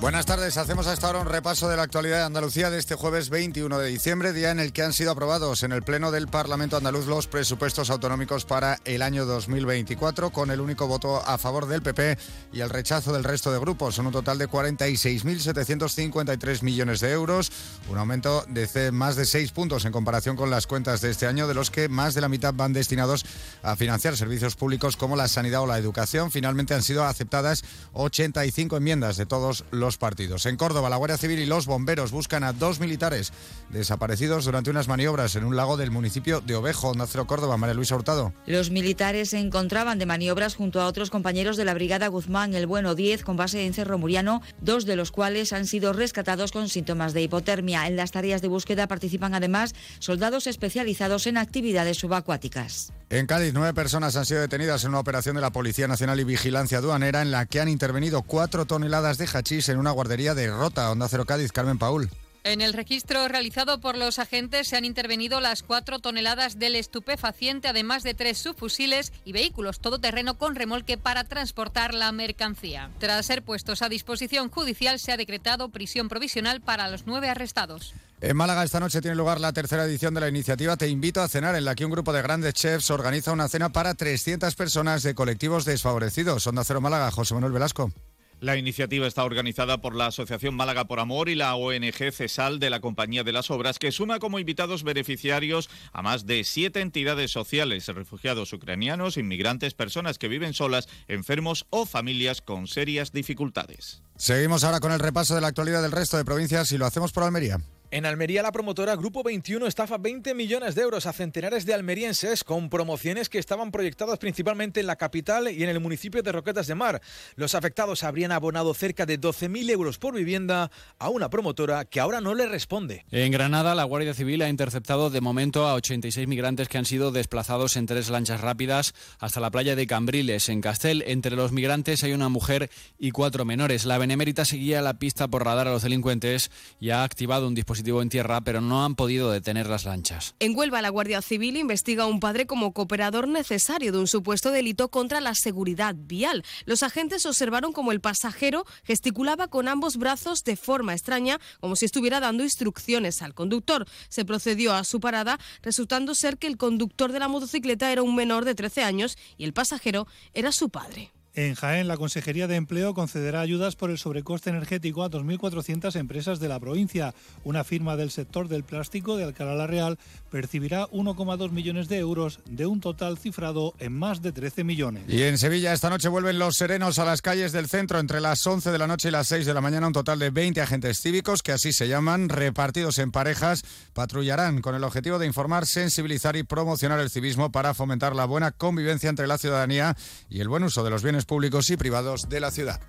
Speaker 23: Buenas tardes, hacemos a esta hora un repaso de la actualidad de Andalucía de este jueves 21 de diciembre, día en el que han sido aprobados en el Pleno del Parlamento andaluz los presupuestos autonómicos para el año 2024, con el único voto a favor del PP y el rechazo del resto de grupos. Son un total de 46.753 millones de euros, un aumento de más de 6 puntos en comparación con las cuentas de este año, de los que más de la mitad van destinados a financiar servicios públicos como la sanidad o la educación. Finalmente han sido aceptadas 85 enmiendas de todos los partidos. En Córdoba, la Guardia Civil y los bomberos buscan a dos militares desaparecidos durante unas maniobras en un lago del municipio de Ovejo, Nacero, Córdoba. María Luisa Hurtado.
Speaker 24: Los militares se encontraban de maniobras junto a otros compañeros de la Brigada Guzmán, el Bueno 10, con base en Cerro Muriano, dos de los cuales han sido rescatados con síntomas de hipotermia. En las tareas de búsqueda participan además soldados especializados en actividades subacuáticas.
Speaker 23: En Cádiz, nueve personas han sido detenidas en una operación de la Policía Nacional y Vigilancia Aduanera en la que han intervenido cuatro toneladas de hachís en una guardería de Rota, Onda Cero Cádiz, Carmen Paul.
Speaker 25: En el registro realizado por los agentes se han intervenido las cuatro toneladas del estupefaciente, además de tres subfusiles y vehículos todoterreno con remolque para transportar la mercancía. Tras ser puestos a disposición judicial, se ha decretado prisión provisional para los nueve arrestados.
Speaker 23: En Málaga esta noche tiene lugar la tercera edición de la iniciativa Te invito a cenar, en la que un grupo de grandes chefs organiza una cena para 300 personas de colectivos desfavorecidos. Onda Cero Málaga, José Manuel Velasco.
Speaker 26: La iniciativa está organizada por la Asociación Málaga por Amor y la ONG CESAL de la Compañía de las Obras, que suma como invitados beneficiarios a más de siete entidades sociales, refugiados ucranianos, inmigrantes, personas que viven solas, enfermos o familias con serias dificultades.
Speaker 23: Seguimos ahora con el repaso de la actualidad del resto de provincias y lo hacemos por Almería.
Speaker 27: En Almería, la promotora Grupo 21 estafa 20 millones de euros a centenares de almerienses con promociones que estaban proyectadas principalmente en la capital y en el municipio de Roquetas de Mar. Los afectados habrían abonado cerca de 12.000 euros por vivienda a una promotora que ahora no le responde.
Speaker 19: En Granada, la Guardia Civil ha interceptado de momento a 86 migrantes que han sido desplazados en tres lanchas rápidas hasta la playa de Cambriles, en Castel. Entre los migrantes hay una mujer y cuatro menores. La Benemérita seguía la pista por radar a los delincuentes y ha activado un dispositivo en tierra, pero no han podido detener las lanchas.
Speaker 28: En Huelva, la Guardia Civil investiga a un padre como cooperador necesario de un supuesto delito contra la seguridad vial. Los agentes observaron como el pasajero gesticulaba con ambos brazos de forma extraña, como si estuviera dando instrucciones al conductor. Se procedió a su parada, resultando ser que el conductor de la motocicleta era un menor de 13 años y el pasajero era su padre.
Speaker 29: En Jaén, la Consejería de Empleo concederá ayudas por el sobrecoste energético a 2.400 empresas de la provincia. Una firma del sector del plástico de Alcalá la Real percibirá 1,2 millones de euros de un total cifrado en más de 13 millones.
Speaker 23: Y en Sevilla esta noche vuelven los serenos a las calles del centro entre las 11 de la noche y las 6 de la mañana. Un total de 20 agentes cívicos, que así se llaman, repartidos en parejas, patrullarán con el objetivo de informar, sensibilizar y promocionar el civismo para fomentar la buena convivencia entre la ciudadanía y el buen uso de los bienes públicos y privados de la ciudad.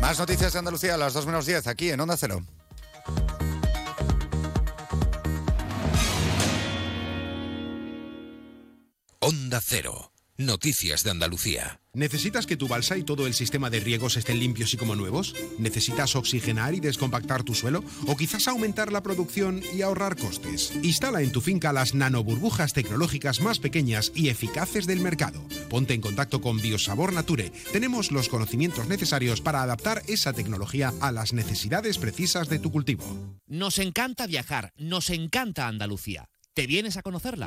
Speaker 23: Más noticias de Andalucía a las 2 menos 10 aquí en Onda Cero.
Speaker 30: Onda Cero. Noticias de Andalucía.
Speaker 31: ¿Necesitas que tu balsa y todo el sistema de riegos estén limpios y como nuevos? ¿Necesitas oxigenar y descompactar tu suelo? ¿O quizás aumentar la producción y ahorrar costes? Instala en tu finca las nanoburbujas tecnológicas más pequeñas y eficaces del mercado. Ponte en contacto con Biosabor Nature. Tenemos los conocimientos necesarios para adaptar esa tecnología a las necesidades precisas de tu cultivo.
Speaker 32: Nos encanta viajar, nos encanta Andalucía. ¿Te vienes a conocerla?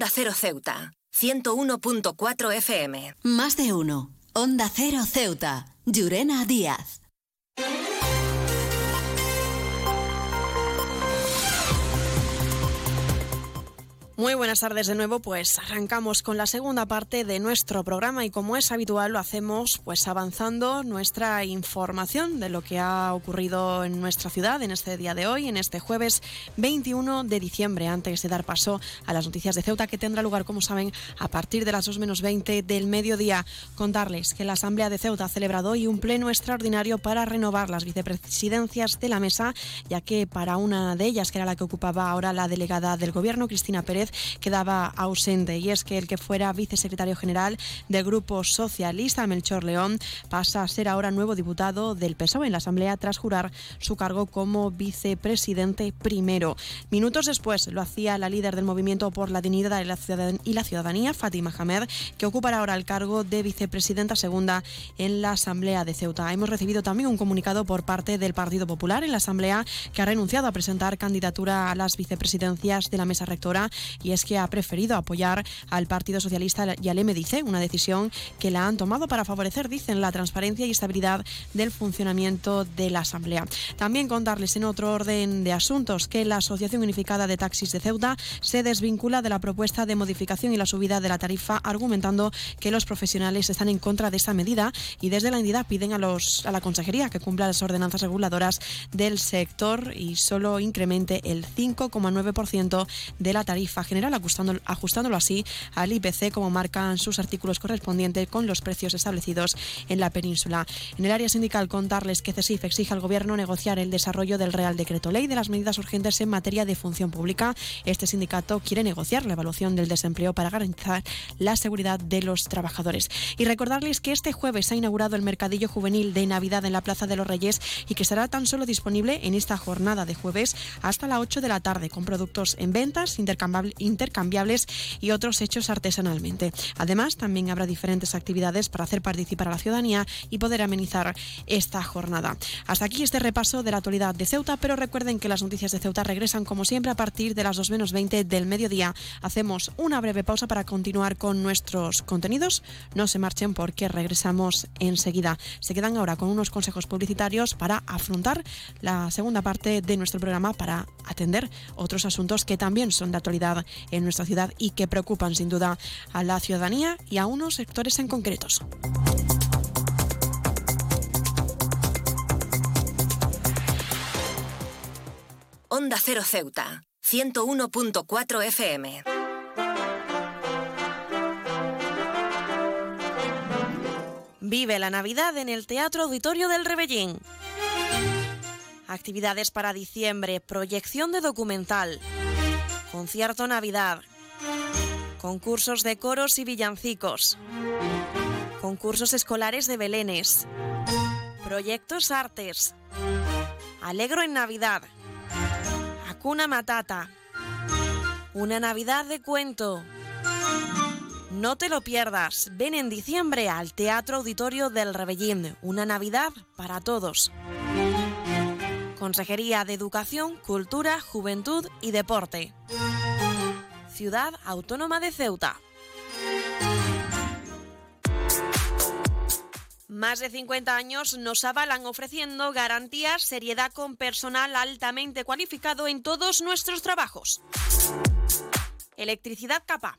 Speaker 1: Onda Cero Ceuta, 101.4 FM.
Speaker 2: Más de uno. Onda Cero Ceuta. Llurena Díaz.
Speaker 3: Muy buenas tardes de nuevo, pues arrancamos con la segunda parte de nuestro programa y como es habitual lo hacemos pues avanzando nuestra información de lo que ha ocurrido en nuestra ciudad en este día de hoy, en este jueves 21 de diciembre, antes de dar paso a las noticias de Ceuta que tendrá lugar, como saben, a partir de las 2 menos 20 del mediodía. Contarles que la Asamblea de Ceuta ha celebrado hoy un pleno extraordinario para renovar las vicepresidencias de la mesa, ya que para una de ellas, que era la que ocupaba ahora la delegada del Gobierno, Cristina Pérez, quedaba ausente y es que el que fuera vicesecretario general del Grupo Socialista, Melchor León, pasa a ser ahora nuevo diputado del PSOE en la Asamblea tras jurar su cargo como vicepresidente primero. Minutos después lo hacía la líder del Movimiento por la Dignidad y la Ciudadanía, Fátima Hamed, que ocupará ahora el cargo de vicepresidenta segunda en la Asamblea de Ceuta. Hemos recibido también un comunicado por parte del Partido Popular en la Asamblea que ha renunciado a presentar candidatura a las vicepresidencias de la mesa rectora y es que ha preferido apoyar al Partido Socialista y al MDC, una decisión que la han tomado para favorecer, dicen, la transparencia y estabilidad del funcionamiento de la Asamblea. También contarles en otro orden de asuntos que la Asociación Unificada de Taxis de Ceuta se desvincula de la propuesta de modificación y la subida de la tarifa, argumentando que los profesionales están en contra de esa medida y desde la entidad piden a, los, a la Consejería que cumpla las ordenanzas reguladoras del sector y solo incremente el 5,9% de la tarifa general, ajustándolo, ajustándolo así al IPC como marcan sus artículos correspondientes con los precios establecidos en la península. En el área sindical contarles que CESIF exige al Gobierno negociar el desarrollo del Real Decreto Ley de las medidas urgentes en materia de función pública. Este sindicato quiere negociar la evaluación del desempleo para garantizar la seguridad de los trabajadores. Y recordarles que este jueves se ha inaugurado el Mercadillo Juvenil de Navidad en la Plaza de los Reyes y que estará tan solo disponible en esta jornada de jueves hasta las 8 de la tarde con productos en ventas intercambiables intercambiables y otros hechos artesanalmente. Además, también habrá diferentes actividades para hacer participar a la ciudadanía y poder amenizar esta jornada. Hasta aquí este repaso de la actualidad de Ceuta, pero recuerden que las noticias de Ceuta regresan como siempre a partir de las 2 menos 20 del mediodía. Hacemos una breve pausa para continuar con nuestros contenidos. No se marchen porque regresamos enseguida. Se quedan ahora con unos consejos publicitarios para afrontar la segunda parte de nuestro programa para atender otros asuntos que también son de actualidad en nuestra ciudad y que preocupan sin duda a la ciudadanía y a unos sectores en concretos.
Speaker 1: Onda Cero Ceuta, 101.4 FM.
Speaker 3: Vive la Navidad en el Teatro Auditorio del Rebellín. Actividades para diciembre, proyección de documental, concierto Navidad, concursos de coros y villancicos, concursos escolares de belenes, proyectos artes, alegro en Navidad, Hakuna Matata, una Navidad de cuento. No te lo pierdas, ven en diciembre al Teatro Auditorio del Rebellín, una Navidad para todos. Consejería de Educación, Cultura, Juventud y Deporte. Ciudad Autónoma de Ceuta. Más de 50 años nos avalan ofreciendo garantías, seriedad con personal altamente cualificado en todos nuestros trabajos. Electricidad capa.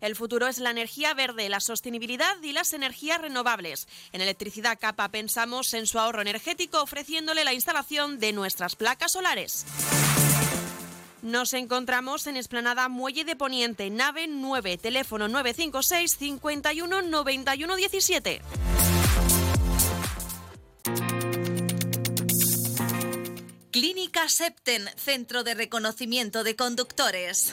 Speaker 3: El futuro es la energía verde, la sostenibilidad y las energías renovables. En Electricidad Capa pensamos en su ahorro energético ofreciéndole la instalación de nuestras placas solares. Nos encontramos en Esplanada Muelle de Poniente, nave 9, teléfono 956 51 91 17.
Speaker 19: Clínica Septen, Centro de Reconocimiento de Conductores.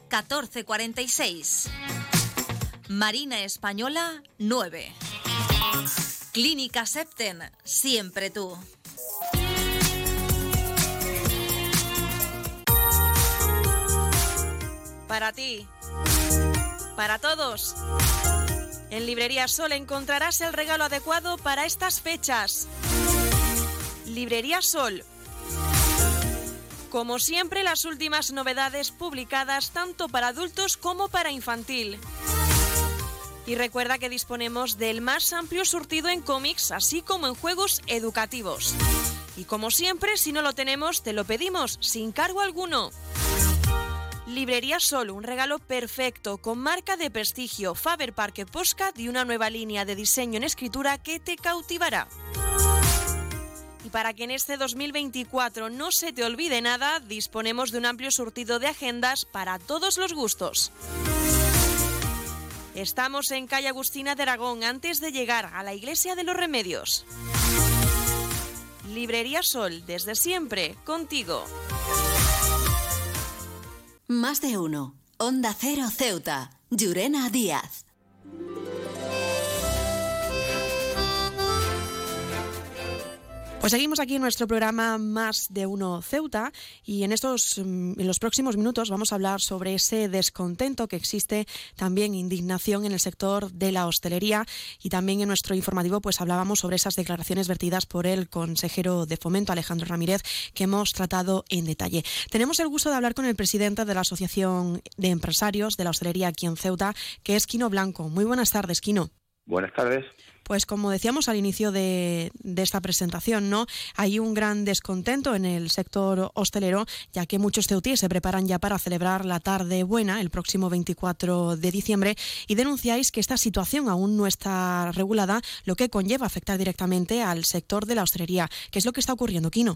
Speaker 19: 14 46. Marina Española 9. Clínica Septen, siempre tú.
Speaker 3: Para ti. Para todos. En Librería Sol encontrarás el regalo adecuado para estas fechas. Librería Sol. Como siempre, las últimas novedades publicadas tanto para adultos como para infantil. Y recuerda que disponemos del más amplio surtido en cómics, así como en juegos educativos. Y como siempre, si no lo tenemos, te lo pedimos sin cargo alguno. Librería Sol, un regalo perfecto con marca de prestigio Faber Parque Postcard y una nueva línea de diseño en escritura que te cautivará. Para que en este 2024 no se te olvide nada, disponemos de un amplio surtido de agendas para todos los gustos. Estamos en calle Agustina de Aragón antes de llegar a la Iglesia de los Remedios. Librería Sol, desde siempre, contigo.
Speaker 2: Más de uno. Onda Cero Ceuta. Llurena Díaz.
Speaker 3: Pues seguimos aquí en nuestro programa Más de Uno Ceuta y en estos mm, los próximos minutos vamos a hablar sobre ese descontento que existe, también indignación en el sector de la hostelería y también en nuestro informativo pues hablábamos sobre esas declaraciones vertidas por el consejero de Fomento Alejandro Ramírez que hemos tratado en detalle. Tenemos el gusto de hablar con el presidente de la Asociación de Empresarios de la Hostelería aquí en Ceuta, que es Quino Blanco. Muy buenas tardes, Quino.
Speaker 33: Buenas tardes.
Speaker 3: Pues como decíamos al inicio de, de esta presentación, ¿no? Hay un gran descontento en el sector hostelero, ya que muchos ceutíes se preparan ya para celebrar la tarde buena el próximo 24 de diciembre y denunciáis que esta situación aún no está regulada, lo que conlleva afectar directamente al sector de la hostelería. ¿Qué es lo que está ocurriendo, Quino?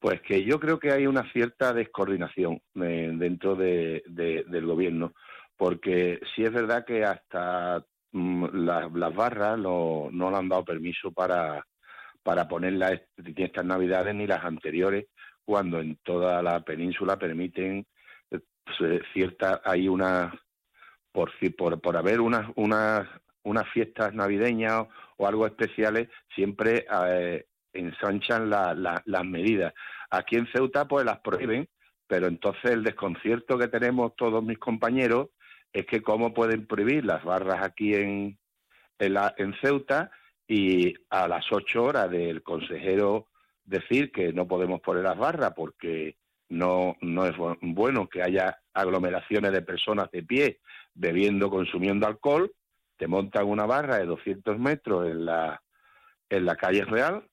Speaker 33: Pues que yo creo que hay una cierta descoordinación eh, dentro de, de- del gobierno, porque sí es verdad que hasta mm, las, las barras no, no le han dado permiso para, para ponerlas ni estas navidades ni las anteriores, cuando en toda la península permiten eh, pues, eh, cierta, hay una, por, por, por haber unas, unas, unas fiestas navideñas o algo especiales, siempre eh, ensanchan la- la- las medidas. Aquí en Ceuta pues las prohíben, pero entonces el desconcierto que tenemos todos mis compañeros es que cómo pueden prohibir las barras aquí en, en, la- en Ceuta y a las ocho horas del consejero decir que no podemos poner las barras porque no, no es bu- bueno que haya aglomeraciones de personas de pie bebiendo, consumiendo alcohol, te montan una barra de 200 metros en la, en la calle Real,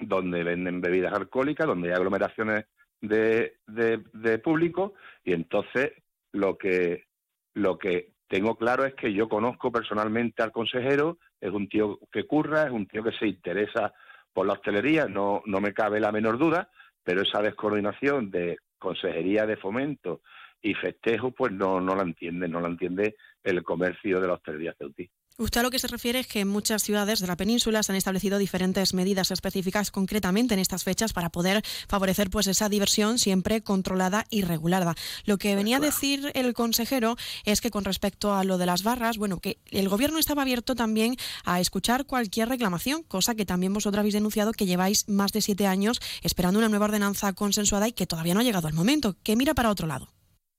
Speaker 33: donde venden bebidas alcohólicas, donde hay aglomeraciones de, de, de público, y entonces lo que, lo que tengo claro es que yo conozco personalmente al consejero, es un tío que curra, es un tío que se interesa por la hostelería, no, no me cabe la menor duda, pero esa descoordinación de consejería de fomento y festejo, pues no, no la entiende, no la entiende el comercio de la hostelería ceutí.
Speaker 3: Usted a lo que se refiere es que en muchas ciudades de la península se han establecido diferentes medidas específicas concretamente en estas fechas para poder favorecer pues esa diversión siempre controlada y regulada. Lo que venía a decir el consejero es que con respecto a lo de las barras, bueno, que el gobierno estaba abierto también a escuchar cualquier reclamación, cosa que también vosotros habéis denunciado que lleváis más de siete años esperando una nueva ordenanza consensuada y que todavía no ha llegado al momento, que mira para otro lado.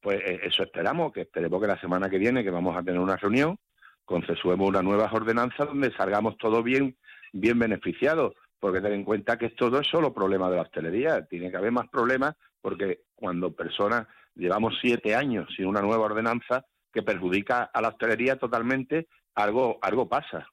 Speaker 33: Pues eh, eso esperamos, que esperemos que la semana que viene, que vamos a tener una reunión, consensuemos una nueva ordenanza donde salgamos todos bien, bien beneficiados, porque ten en cuenta que esto no es solo problema de la hostelería, tiene que haber más problemas porque cuando personas llevamos siete años sin una nueva ordenanza que perjudica a la hostelería totalmente, algo, algo pasa.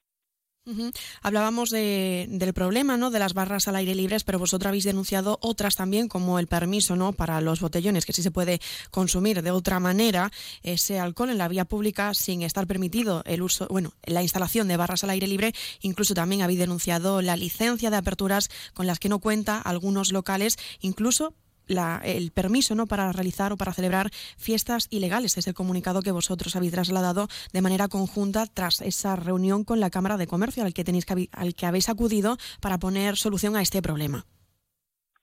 Speaker 3: Hablábamos de- del problema ¿no? de las barras al aire libres, pero vosotros habéis denunciado otras también, como el permiso ¿no? para los botellones, que sí se puede consumir de otra manera ese alcohol en la vía pública sin estar permitido el uso, bueno, la instalación de barras al aire libre. Incluso también habéis denunciado la licencia de aperturas con las que no cuenta algunos locales, incluso la- el permiso ¿no? para realizar o para celebrar fiestas ilegales. Es el comunicado que vosotros habéis trasladado de manera conjunta tras esa reunión con la Cámara de Comercio al que, tenéis que, al que habéis acudido para poner solución a este problema.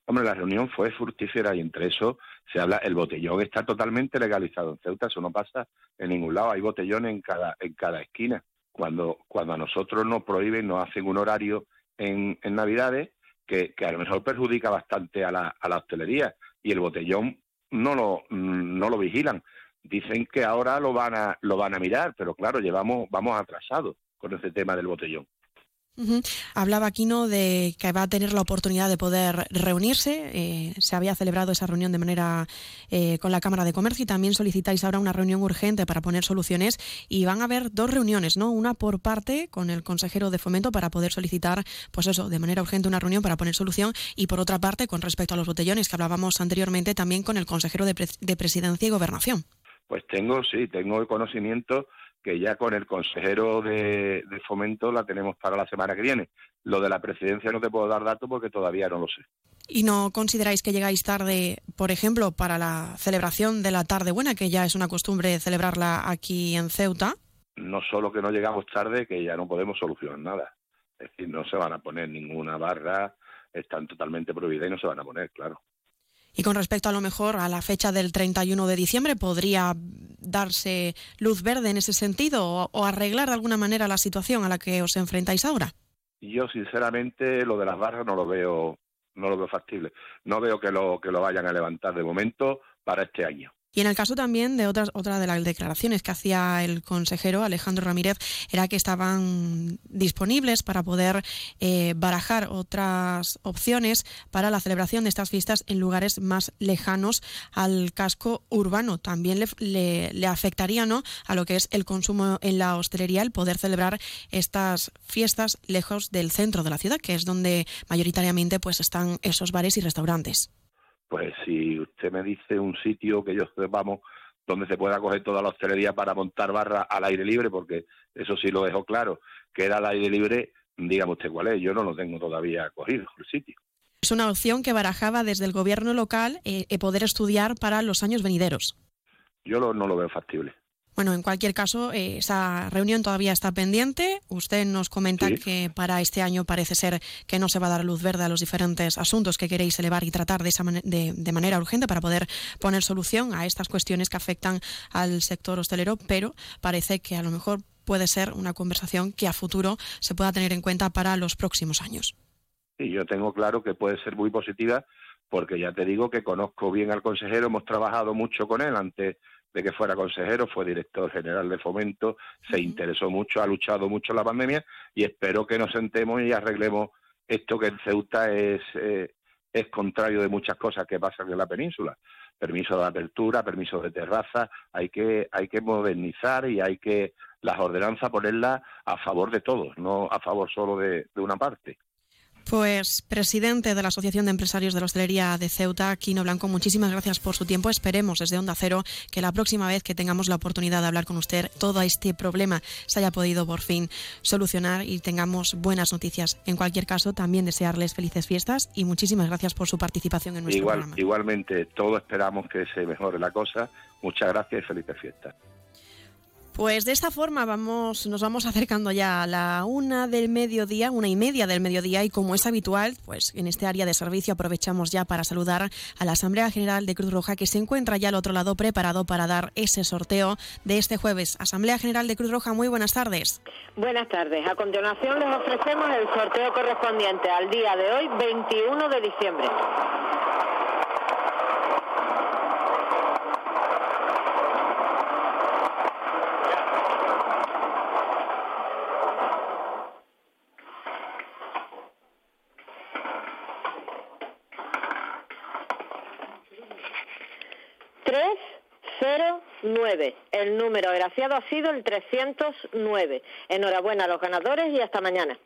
Speaker 33: Hombre, la reunión fue fructífera y entre eso se habla, el botellón está totalmente legalizado en Ceuta, eso no pasa en ningún lado, hay botellones en cada, en cada esquina. Cuando, cuando a nosotros nos prohíben, nos hacen un horario en, en Navidades que, que a lo mejor perjudica bastante a la, a la hostelería y el botellón no lo, mm, no lo vigilan. Dicen que ahora lo van a, lo van a mirar, pero claro, llevamos, vamos atrasados con ese tema del botellón.
Speaker 3: Ujú. Hablaba Aquino de que va a tener la oportunidad de poder reunirse. eh, se había celebrado esa reunión de manera eh, con la Cámara de Comercio y también solicitáis ahora una reunión urgente para poner soluciones. Y van a haber dos reuniones, ¿no? Una por parte con el consejero de fomento para poder solicitar, pues eso, de manera urgente una reunión para poner solución. Y por otra parte, con respecto a los botellones que hablábamos anteriormente, también con el consejero de Presidencia y Gobernación.
Speaker 33: Pues tengo, sí, tengo el conocimiento que ya con el consejero de, de fomento la tenemos para la semana que viene. Lo de la presidencia no te puedo dar datos porque todavía no lo sé.
Speaker 3: ¿Y no consideráis que llegáis tarde, por ejemplo, para la celebración de la tarde buena, que ya es una costumbre celebrarla aquí en Ceuta?
Speaker 33: No solo que no llegamos tarde, que ya no podemos solucionar nada. Es decir, no se van a poner ninguna barra, están totalmente prohibidas y no se van a poner, claro.
Speaker 3: Y con respecto a lo mejor a la fecha del 31 de diciembre, ¿podría darse luz verde en ese sentido o, arreglar de alguna manera la situación a la que os enfrentáis ahora?
Speaker 33: Yo sinceramente lo de las barras no lo veo, no lo veo factible. No veo que lo que lo vayan a levantar de momento para este año.
Speaker 3: Y en el caso también de otras, otra de las declaraciones que hacía el consejero Alejandro Ramírez era que estaban disponibles para poder eh, barajar otras opciones para la celebración de estas fiestas en lugares más lejanos al casco urbano. También le, le- afectaría ¿no? a lo que es el consumo en la hostelería el poder celebrar estas fiestas lejos del centro de la ciudad, que es donde mayoritariamente pues están esos bares y restaurantes.
Speaker 33: Pues si usted me dice un sitio que yo sepamos donde se pueda coger toda la hostelería para montar barra al aire libre, porque eso sí lo dejo claro, que era al aire libre, dígame usted cuál es, yo no lo tengo todavía cogido el sitio.
Speaker 3: Es una opción que barajaba desde el gobierno local eh, eh, poder estudiar para los años venideros.
Speaker 33: Yo lo- no lo veo factible.
Speaker 3: Bueno, en cualquier caso, eh, esa reunión todavía está pendiente. Usted nos comenta
Speaker 33: Sí.
Speaker 3: que para este año parece ser que no se va a dar luz verde a los diferentes asuntos que queréis elevar y tratar de, esa mane- de, de manera urgente para poder poner solución a estas cuestiones que afectan al sector hostelero, pero parece que a lo mejor puede ser una conversación que a futuro se pueda tener en cuenta para los próximos años.
Speaker 33: Y yo tengo claro que puede ser muy positiva, porque ya te digo que conozco bien al consejero, hemos trabajado mucho con él antes de que fuera consejero, fue director general de fomento, se interesó mucho, ha luchado mucho en la pandemia y espero que nos sentemos y arreglemos esto que en Ceuta es, eh, es contrario de muchas cosas que pasan en la península. Permiso de apertura, permiso de terraza, hay que, hay que modernizar y hay que las ordenanzas ponerlas a favor de todos, no a favor solo de, de una parte.
Speaker 3: Pues, presidente de la Asociación de Empresarios de la Hostelería de Ceuta, Quino Blanco, muchísimas gracias por su tiempo. Esperemos desde Onda Cero que la próxima vez que tengamos la oportunidad de hablar con usted, todo este problema se haya podido por fin solucionar y tengamos buenas noticias. En cualquier caso, también desearles felices fiestas y muchísimas gracias por su participación en nuestro
Speaker 33: Igual,
Speaker 3: programa.
Speaker 33: igualmente, todos esperamos que se mejore la cosa. Muchas gracias y felices fiestas.
Speaker 3: Pues de esta forma vamos, nos vamos acercando ya a la una del mediodía, una y media del mediodía, y como es habitual, pues en este área de servicio aprovechamos ya para saludar a la Asamblea General de Cruz Roja que se encuentra ya al otro lado preparado para dar ese sorteo de este jueves. Asamblea General de Cruz Roja, muy buenas tardes.
Speaker 34: Buenas tardes. A continuación les ofrecemos el sorteo correspondiente al día de hoy, 21 de diciembre. 9. El número agraciado ha sido el 309. Enhorabuena a los ganadores y hasta mañana.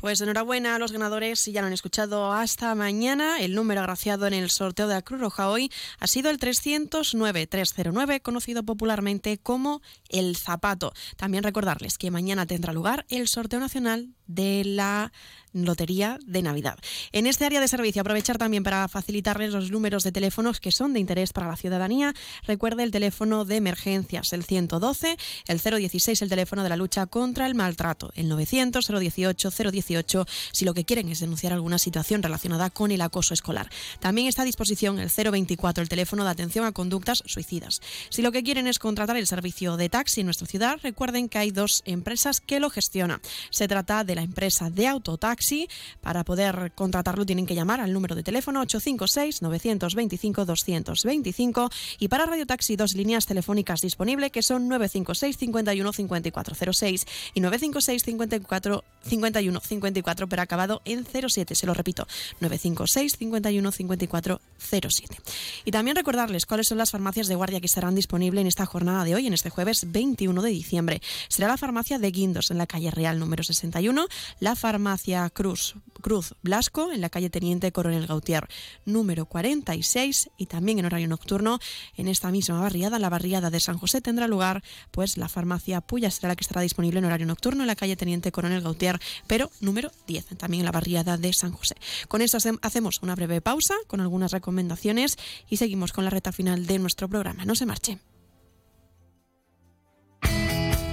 Speaker 3: Pues enhorabuena a los ganadores, si ya lo han escuchado hasta mañana. El número agraciado en el sorteo de la Cruz Roja hoy ha sido el 309-309, conocido popularmente como el zapato. También recordarles que mañana tendrá lugar el sorteo nacional de la Lotería de Navidad. En este área de servicio, aprovechar también para facilitarles los números de teléfonos que son de interés para la ciudadanía. Recuerde el teléfono de emergencias, el 112, el 016, el teléfono de la lucha contra el maltrato, el 900 018 018, si lo que quieren es denunciar alguna situación relacionada con el acoso escolar. También está a disposición el 024, el teléfono de atención a conductas suicidas. Si lo que quieren es contratar el servicio de taxi en nuestra ciudad, recuerden que hay dos empresas que lo gestionan. Se trata de la empresa de autotaxi. Para poder contratarlo tienen que llamar al número de teléfono 856-925-225 y para Radio Taxi dos líneas telefónicas disponibles que son 956 51 5406 y 956 54 51 54 pero acabado en 07. Se lo repito, 956 51 54 07. Y también recordarles cuáles son las farmacias de guardia que estarán disponibles en esta jornada de hoy, en este jueves 21 de diciembre. Será la farmacia de Guindos en la calle Real número 61, la farmacia Cruz, Cruz Blasco en la calle Teniente Coronel Gautier número 46 y también en horario nocturno en esta misma barriada, la barriada de San José tendrá lugar pues la farmacia Puya será la que estará disponible en horario nocturno en la calle Teniente Coronel Gautier, pero número 10 también en la barriada de San José. Con esto hacem- hacemos una breve pausa con algunas recomendaciones y seguimos con la reta final de nuestro programa. No se marche.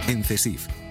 Speaker 35: En CESIF,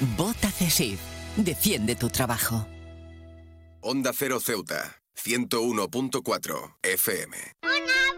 Speaker 6: Vota CESIF. Defiende tu trabajo.
Speaker 36: Onda Cero Ceuta, 101.4 FM.
Speaker 37: Un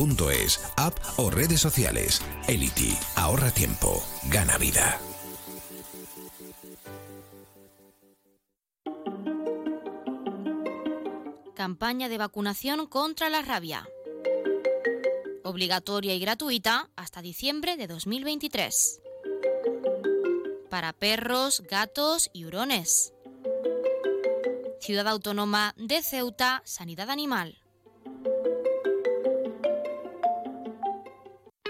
Speaker 30: elity.es, app o redes sociales. Elity, ahorra tiempo, gana vida.
Speaker 8: Campaña de vacunación contra la rabia. Obligatoria y gratuita hasta diciembre de 2023. Para perros, gatos y hurones. Ciudad Autónoma de Ceuta, Sanidad Animal.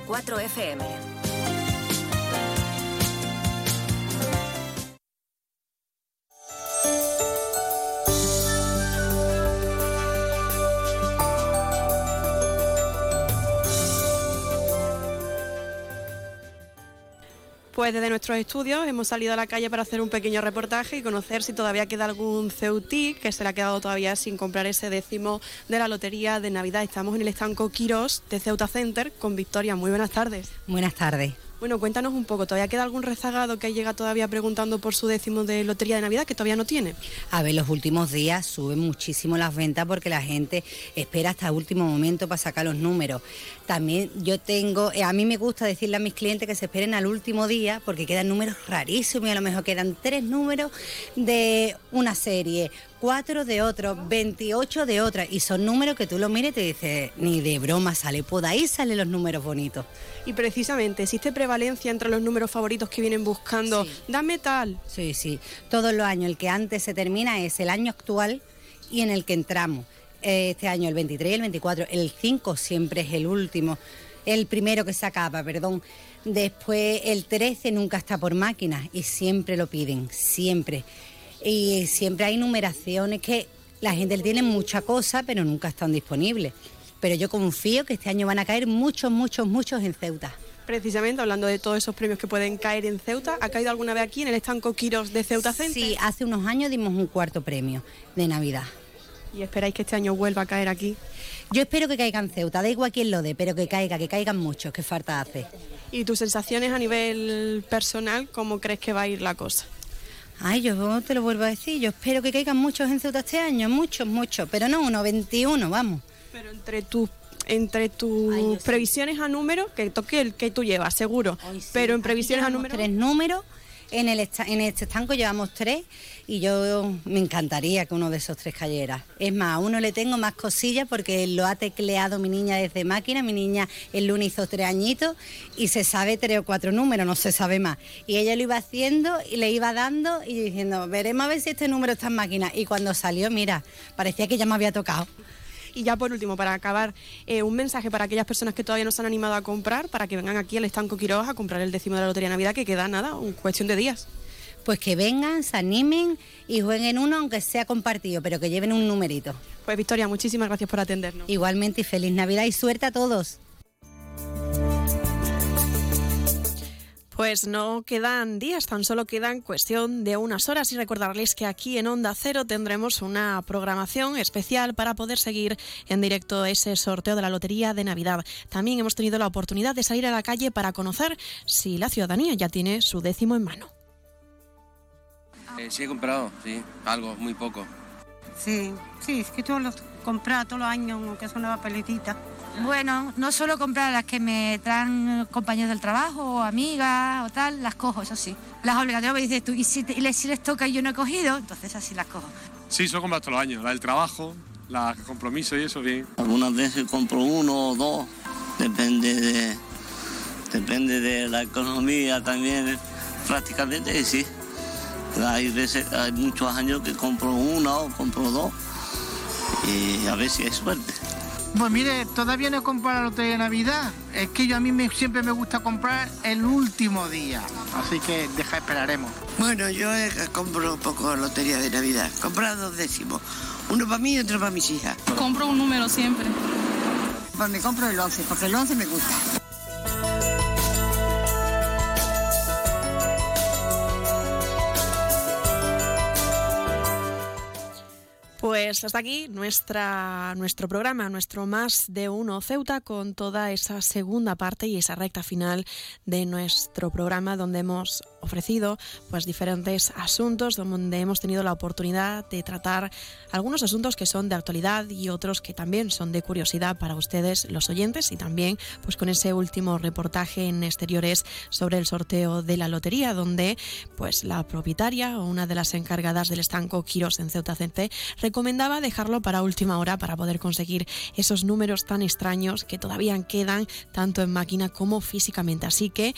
Speaker 1: 101.4 FM.
Speaker 3: Pues desde nuestros estudios hemos salido a la calle para hacer un pequeño reportaje y conocer si todavía queda algún ceutí que se le ha quedado todavía sin comprar ese décimo de la lotería de Navidad. Estamos en el estanco Quirós de Ceuta Center con Victoria. Muy buenas tardes.
Speaker 38: Buenas tardes.
Speaker 3: Bueno, cuéntanos un poco, ¿todavía queda algún rezagado que llega todavía preguntando por su décimo de lotería de Navidad que todavía no tiene?
Speaker 38: A ver, los últimos días suben muchísimo las ventas porque la gente espera hasta último momento para sacar los números. También yo tengo, eh, a mí me gusta decirle a mis clientes que se esperen al último día porque quedan números rarísimos y a lo mejor quedan tres números de una serie, cuatro de otro, 28 de otra y son números que tú los mires y te dices, ni de broma sale, por ahí salen los números bonitos.
Speaker 3: Y precisamente, ¿existe prevalencia entre los números favoritos que vienen buscando?
Speaker 38: Sí.
Speaker 3: Dame tal.
Speaker 38: Sí, sí, todos los años, el que antes se termina es el año actual y en el que entramos. Este año el 23 y el 24, el 5 siempre es el último, el primero que se acaba, perdón. Después el 13 nunca está por máquinas y siempre lo piden, siempre. Y siempre hay numeraciones que la gente le tiene mucha cosa, pero nunca están disponibles. Pero yo confío que este año van a caer muchos, muchos, muchos en Ceuta.
Speaker 3: Precisamente, hablando de todos esos premios que pueden caer en Ceuta, ¿ha caído alguna vez aquí en el estanco Quiros de Ceuta Center?
Speaker 38: Sí, hace unos años dimos un cuarto premio de Navidad.
Speaker 3: ¿Y esperáis que este año vuelva a caer aquí?
Speaker 38: Yo espero que caiga en Ceuta, da igual quién lo dé, pero que caiga, que caigan muchos, que falta hace.
Speaker 3: ¿Y tus sensaciones a nivel personal, cómo crees que va a ir la cosa?
Speaker 38: Ay, yo te lo vuelvo a decir, yo espero que caigan muchos en Ceuta este año, muchos, muchos, pero no uno, 21, vamos.
Speaker 3: Pero entre tus entre tus previsiones a número, que toque el que tú llevas, seguro. pero en previsiones a número.
Speaker 38: Tres números. En, el en este estanco llevamos tres y yo me encantaría que uno de esos tres cayera. Es más, a uno le tengo más cosillas porque lo ha tecleado mi niña desde máquina. Mi niña el lunes hizo tres añitos y se sabe tres o cuatro números, no se sabe más. Y ella lo iba haciendo y le iba dando y diciendo, veremos a ver si este número está en máquina. Y cuando salió, mira, parecía que ya me había tocado.
Speaker 3: Y ya por último, para acabar, eh, un mensaje para aquellas personas que todavía no se han animado a comprar, para que vengan aquí al estanco Quiroga a comprar el décimo de la Lotería Navidad, que queda nada, un cuestión de días.
Speaker 38: pues que vengan, se animen y jueguen uno, aunque sea compartido, pero que lleven un numerito.
Speaker 3: Pues Victoria, muchísimas gracias por atendernos.
Speaker 38: Igualmente y feliz Navidad y suerte a todos.
Speaker 3: Pues no quedan días, tan solo quedan cuestión de unas horas y recordarles que aquí en Onda Cero tendremos una programación especial para poder seguir en directo ese sorteo de la Lotería de Navidad. También hemos tenido la oportunidad de salir a la calle para conocer si la ciudadanía ya tiene su décimo en mano.
Speaker 39: Eh, sí he comprado, sí, algo, muy poco.
Speaker 40: Sí, sí, es que todos los comprar todos los años, aunque es una paletita.
Speaker 34: Bueno, no solo comprar las que me traen compañeros del trabajo, o amigas o tal, las cojo, eso sí. Las obligatorias me dices tú, y si, te- y les, si les toca y yo no he cogido, entonces así las cojo.
Speaker 41: Sí, suelo comprar todos los años. La del trabajo, la compromiso y eso, bien.
Speaker 42: Algunas veces compro uno o dos, depende de, depende de la economía también, prácticamente sí. Hay veces, hay muchos años que compro una o compro dos y a ver si hay suerte.
Speaker 43: Pues mire, todavía no he comprado la lotería de Navidad. Es que yo a mí me- siempre me gusta comprar el último día. Así que deja, esperaremos.
Speaker 44: Bueno, yo eh, compro poco lotería de Navidad. Compro dos décimos. Uno para mí y otro para mis hijas.
Speaker 45: Compro un número siempre.
Speaker 44: Pues me compro el 11, porque el 11 me gusta.
Speaker 3: Pues hasta aquí nuestro programa, nuestro Más de Uno Ceuta, con toda esa segunda parte y esa recta final de nuestro programa, donde hemos ofrecido pues diferentes asuntos, donde hemos tenido la oportunidad de tratar algunos asuntos que son de actualidad y otros que también son de curiosidad para ustedes, los oyentes, y también pues con ese último reportaje en exteriores sobre el sorteo de la lotería, donde pues la propietaria o una de las encargadas del estanco Quirós en Ceuta Cente recomendaba dejarlo para última hora para poder conseguir esos números tan extraños que todavía quedan tanto en máquina como físicamente. Así que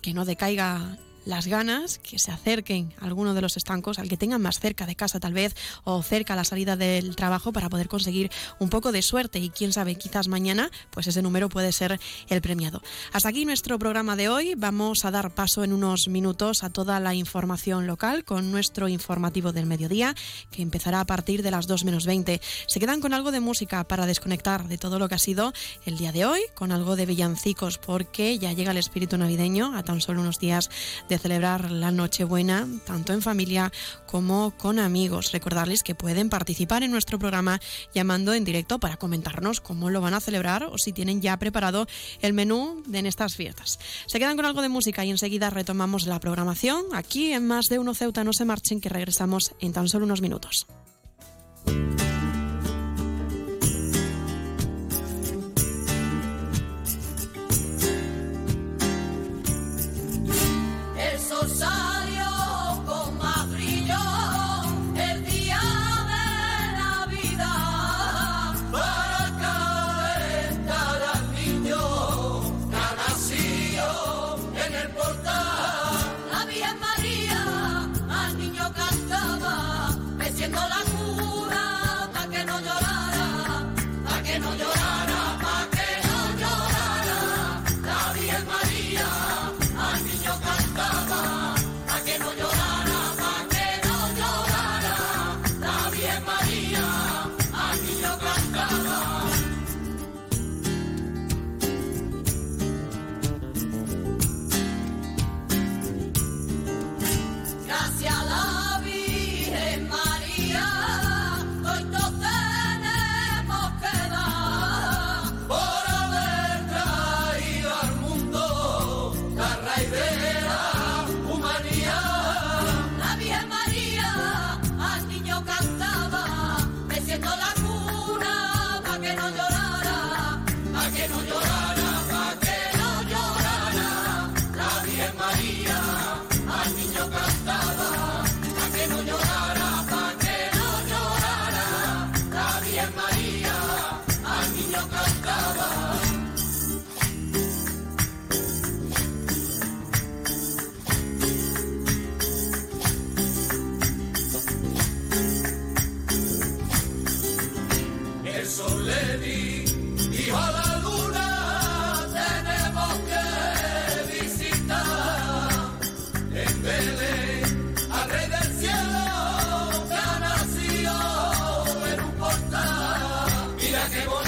Speaker 3: que no decaiga las ganas, que se acerquen a alguno de los estancos, al que tengan más cerca de casa tal vez, o cerca a la salida del trabajo para poder conseguir un poco de suerte y quién sabe, quizás mañana, pues ese número puede ser el premiado. Hasta aquí nuestro programa de hoy. Vamos a dar paso en unos minutos a toda la información local con nuestro informativo del mediodía, que empezará a partir de las 2 menos 20. Se quedan con algo de música para desconectar de todo lo que ha sido el día de hoy, con algo de villancicos, porque ya llega el espíritu navideño a tan solo unos días de celebrar la Nochebuena, tanto en familia como con amigos. Recordarles que pueden participar en nuestro programa llamando en directo para comentarnos cómo lo van a celebrar o si tienen ya preparado el menú en estas fiestas. Se quedan con algo de música y enseguida retomamos la programación aquí en Más de Uno Ceuta. No se marchen que regresamos en tan solo unos minutos.
Speaker 46: Mira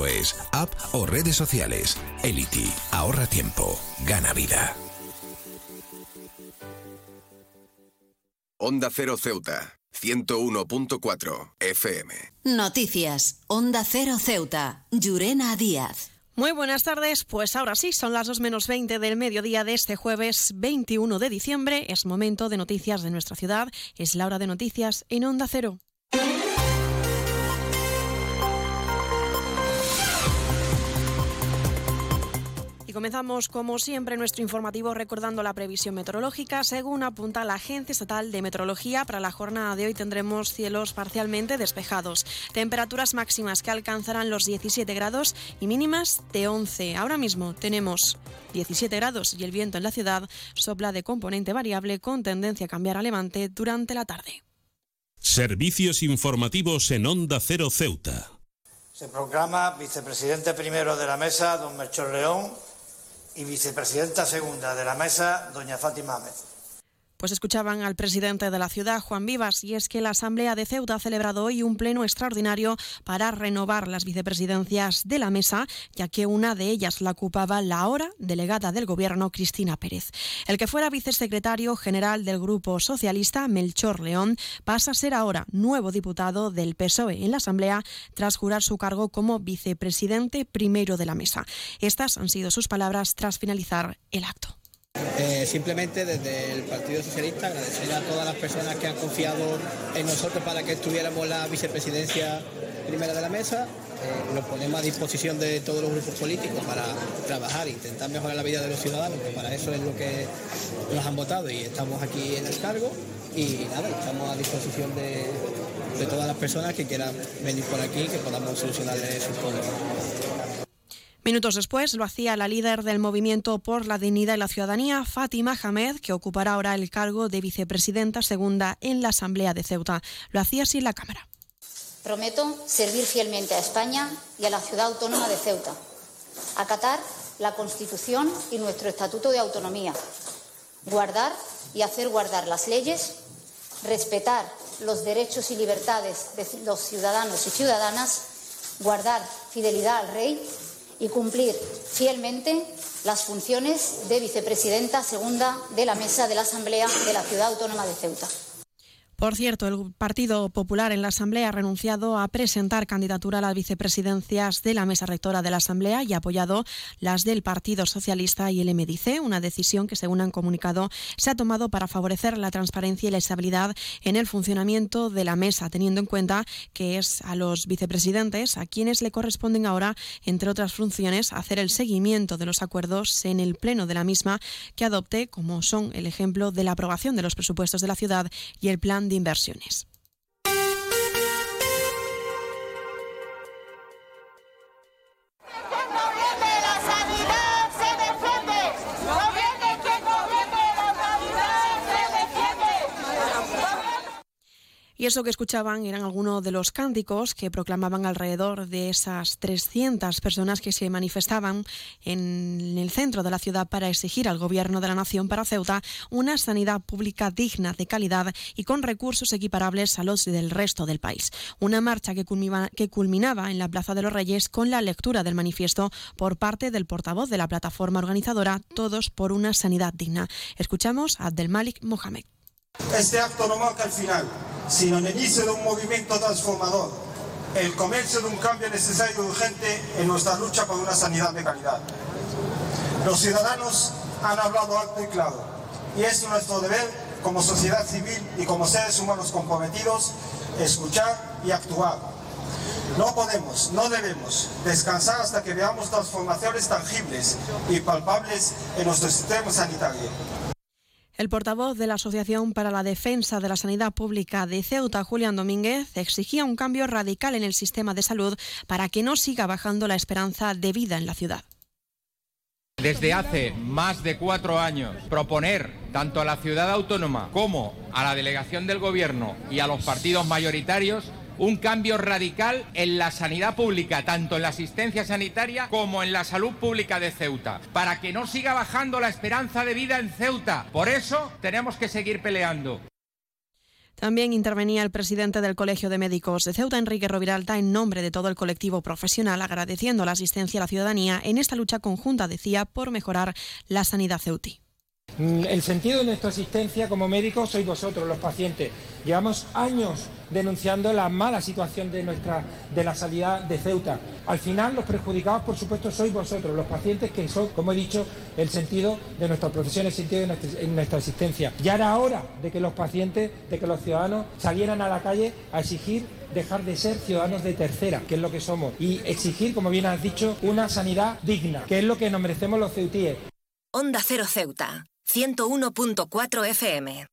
Speaker 30: elity.es, app o redes sociales. Elity, ahorra tiempo, gana vida.
Speaker 36: Onda Cero Ceuta, 101.4 FM.
Speaker 2: Noticias. Onda Cero Ceuta. Llurena Díaz.
Speaker 3: Muy buenas tardes, pues ahora sí, son las 2 menos 20 del mediodía de este jueves 21 de diciembre. Es momento de noticias de nuestra ciudad. Es la hora de noticias en Onda Cero. Y comenzamos, como siempre, nuestro informativo recordando la previsión meteorológica. Según apunta la Agencia Estatal de Meteorología, para la jornada de hoy tendremos cielos parcialmente despejados. Temperaturas máximas que alcanzarán los 17 grados y mínimas de 11. Ahora mismo tenemos 17 grados y el viento en la ciudad sopla de componente variable con tendencia a cambiar a levante durante la tarde.
Speaker 47: Servicios informativos en Onda Cero Ceuta.
Speaker 48: Se proclama vicepresidente primero de la mesa, don Melchor León, y vicepresidenta segunda de la mesa, doña Fátima Ahmed.
Speaker 3: Pues escuchaban al presidente de la ciudad, Juan Vivas, y es que la Asamblea de Ceuta ha celebrado hoy un pleno extraordinario para renovar las vicepresidencias de la mesa, ya que una de ellas la ocupaba la ahora delegada del Gobierno, Cristina Pérez. El que fuera vicesecretario general del Grupo Socialista, Melchor León, pasa a ser ahora nuevo diputado del PSOE en la Asamblea tras jurar su cargo como vicepresidente primero de la mesa. Estas han sido sus palabras tras finalizar el acto.
Speaker 39: Eh, simplemente desde el Partido Socialista agradecer a todas las personas que han confiado en nosotros para que estuviéramos la vicepresidencia primera de la mesa. Eh, nos ponemos a disposición de todos los grupos políticos para trabajar e intentar mejorar la vida de los ciudadanos, que para eso es lo que nos han votado y estamos aquí en el cargo. Y nada, estamos a disposición de, todas las personas que quieran venir por aquí, que podamos solucionarles sus problemas.
Speaker 3: Minutos después lo hacía la líder del Movimiento por la Dignidad y la Ciudadanía, Fátima Hamed, que ocupará ahora el cargo de vicepresidenta segunda en la Asamblea de Ceuta. Lo hacía así la Cámara.
Speaker 31: Prometo servir fielmente a España y a la ciudad autónoma de Ceuta, acatar la Constitución y nuestro Estatuto de Autonomía, guardar y hacer guardar las leyes, respetar los derechos y libertades de los ciudadanos y ciudadanas, guardar fidelidad al Rey y cumplir fielmente las funciones de vicepresidenta segunda de la mesa de la Asamblea de la Ciudad Autónoma de Ceuta.
Speaker 3: Por cierto, el Partido Popular en la Asamblea ha renunciado a presentar candidatura a las vicepresidencias de la mesa rectora de la Asamblea y ha apoyado las del Partido Socialista y el MDC, una decisión que, según han comunicado, se ha tomado para favorecer la transparencia y la estabilidad en el funcionamiento de la mesa, teniendo en cuenta que es a los vicepresidentes a quienes le corresponden ahora, entre otras funciones, hacer el seguimiento de los acuerdos en el pleno de la misma que adopte, como son el ejemplo de la aprobación de los presupuestos de la ciudad y el plan de inversiones. Y eso que escuchaban eran algunos de los cánticos que proclamaban alrededor de esas 300 personas que se manifestaban en el centro de la ciudad para exigir al gobierno de la nación para Ceuta una sanidad pública digna, de calidad y con recursos equiparables a los del resto del país. Una marcha que culminaba, en la Plaza de los Reyes con la lectura del manifiesto por parte del portavoz de la plataforma organizadora Todos por una sanidad digna. Escuchamos a Abdelmalik Mohamed.
Speaker 49: Este acto no marca el final, sino el inicio de un movimiento transformador, el comienzo de un cambio necesario y urgente en nuestra lucha por una sanidad de calidad. Los ciudadanos han hablado alto y claro, y es nuestro deber como sociedad civil y como seres humanos comprometidos escuchar y actuar. No podemos, no debemos descansar hasta que veamos transformaciones tangibles y palpables en nuestro sistema sanitario.
Speaker 3: El portavoz de la Asociación para la Defensa de la Sanidad Pública de Ceuta, Julián Domínguez, exigía un cambio radical en el sistema de salud para que no siga bajando la esperanza de vida en la ciudad.
Speaker 50: Desde hace más de cuatro años, proponer tanto a la ciudad autónoma como a la delegación del Gobierno y a los partidos mayoritarios un cambio radical en la sanidad pública, tanto en la asistencia sanitaria como en la salud pública de Ceuta, para que no siga bajando la esperanza de vida en Ceuta. Por eso tenemos que seguir peleando.
Speaker 3: También intervenía el presidente del Colegio de Médicos de Ceuta, Enrique Roviralta, en nombre de todo el colectivo profesional, agradeciendo la asistencia a la ciudadanía en esta lucha conjunta, decía, por mejorar la sanidad ceutí.
Speaker 51: Mm, El sentido de nuestra asistencia como médicos sois vosotros, los pacientes. Llevamos años denunciando la mala situación de, nuestra, de la sanidad de Ceuta. Al final, los perjudicados, por supuesto, sois vosotros, los pacientes, que son, como he dicho, el sentido de nuestra profesión, el sentido de nuestra, nuestra existencia. Ya era hora de que los pacientes, de que los ciudadanos salieran a la calle a exigir dejar de ser ciudadanos de tercera, que es lo que somos, y exigir, como bien has dicho, una sanidad digna, que es lo que nos merecemos los ceutíes.
Speaker 1: Onda Cero Ceuta, 101.4 FM.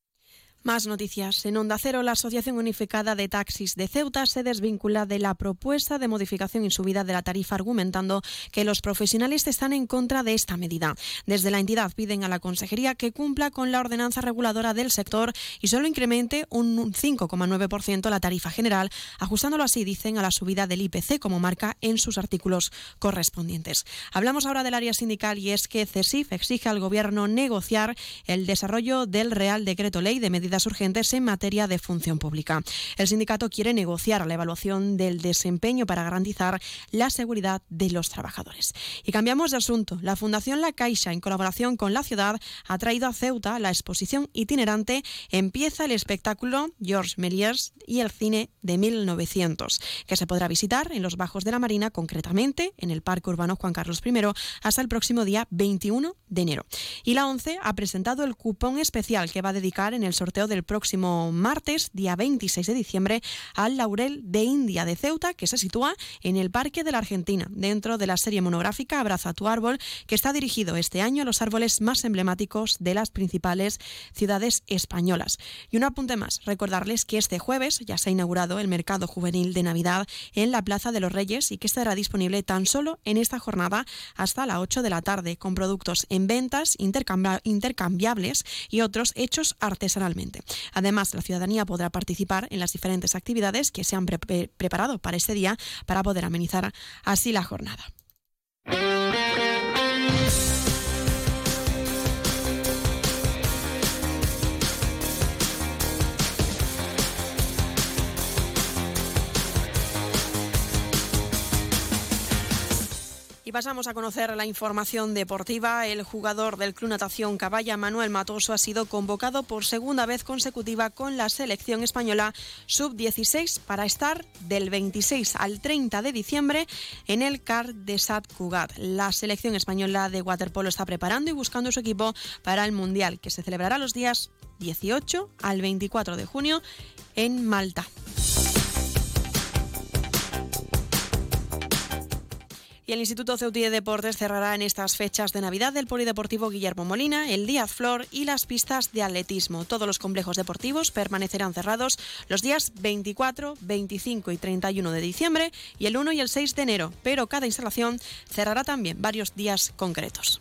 Speaker 3: Más noticias. En Onda Cero, la Asociación Unificada de Taxis de Ceuta se desvincula de la propuesta de modificación y subida de la tarifa, argumentando que los profesionales están en contra de esta medida. Desde la entidad piden a la Consejería que cumpla con la ordenanza reguladora del sector y solo incremente un 5,9% la tarifa general, ajustándolo así, dicen, a la subida del IPC, como marca en sus artículos correspondientes. Hablamos ahora del área sindical y es que CESIF exige al Gobierno negociar el desarrollo del Real Decreto Ley de Medidas urgentes en materia de función pública. El sindicato quiere negociar la evaluación del desempeño para garantizar la seguridad de los trabajadores. Y cambiamos de asunto. La Fundación La Caixa, en colaboración con la ciudad, ha traído a Ceuta la exposición itinerante Empieza el espectáculo Georges Méliès y el cine de 1900, que se podrá visitar en los Bajos de la Marina, concretamente en el Parque Urbano Juan Carlos I, hasta el próximo día 21 de enero. Y la ONCE ha presentado el cupón especial que va a dedicar en el sorteo del próximo martes, día 26 de diciembre, al Laurel de India de Ceuta, que se sitúa en el Parque de la Argentina, dentro de la serie monográfica Abraza tu árbol, que está dirigido este año a los árboles más emblemáticos de las principales ciudades españolas. Y un apunte más, recordarles que este jueves ya se ha inaugurado el mercado juvenil de Navidad en la Plaza de los Reyes y que estará disponible tan solo en esta jornada hasta las 8 de la tarde, con productos en ventas intercambia- intercambiables y otros hechos artesanalmente. Además, la ciudadanía podrá participar en las diferentes actividades que se han pre- pre- preparado para este día para poder amenizar así la jornada. Pasamos a conocer la información deportiva. El jugador del Club Natación Caballa, Manuel Matoso, ha sido convocado por segunda vez consecutiva con la selección española sub-16 para estar del 26 al 30 de diciembre en el CAR de Sat Cugat. La selección española de waterpolo está preparando y buscando su equipo para el Mundial, que se celebrará los días 18 al 24 de junio en Malta. Y el Instituto Ceutí de Deportes cerrará en estas fechas de Navidad el Polideportivo Guillermo Molina, el Díaz Flor y las pistas de atletismo. Todos los complejos deportivos permanecerán cerrados los días 24, 25 y 31 de diciembre y el 1 y el 6 de enero, pero cada instalación cerrará también varios días concretos.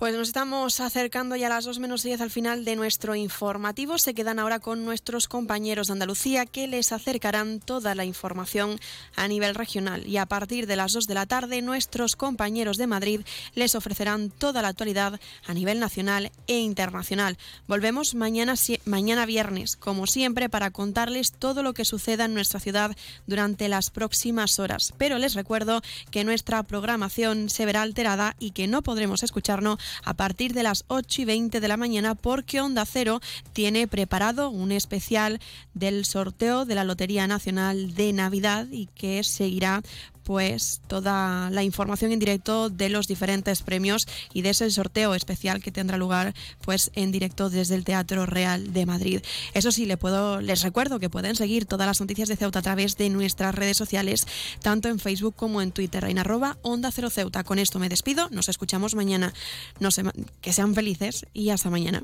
Speaker 3: Pues nos estamos acercando ya a las 2 menos 10 al final de nuestro informativo. Se quedan ahora con nuestros compañeros de Andalucía que les acercarán toda la información a nivel regional. Y a partir de las 2 de la tarde, nuestros compañeros de Madrid les ofrecerán toda la actualidad a nivel nacional e internacional. Volvemos mañana, mañana viernes, como siempre, para contarles todo lo que suceda en nuestra ciudad durante las próximas horas. Pero les recuerdo que nuestra programación se verá alterada y que no podremos escucharnos a partir de las 8 y 20 de la mañana porque Onda Cero tiene preparado un especial del sorteo de la Lotería Nacional de Navidad y que seguirá pues toda la información en directo de los diferentes premios y de ese sorteo especial que tendrá lugar pues en directo desde el Teatro Real de Madrid. Eso sí, le puedo, les recuerdo que pueden seguir todas las noticias de Ceuta a través de nuestras redes sociales, tanto en Facebook como en Twitter, en Onda Cero Ceuta. Con esto me despido, nos escuchamos mañana. Que sean felices y hasta mañana.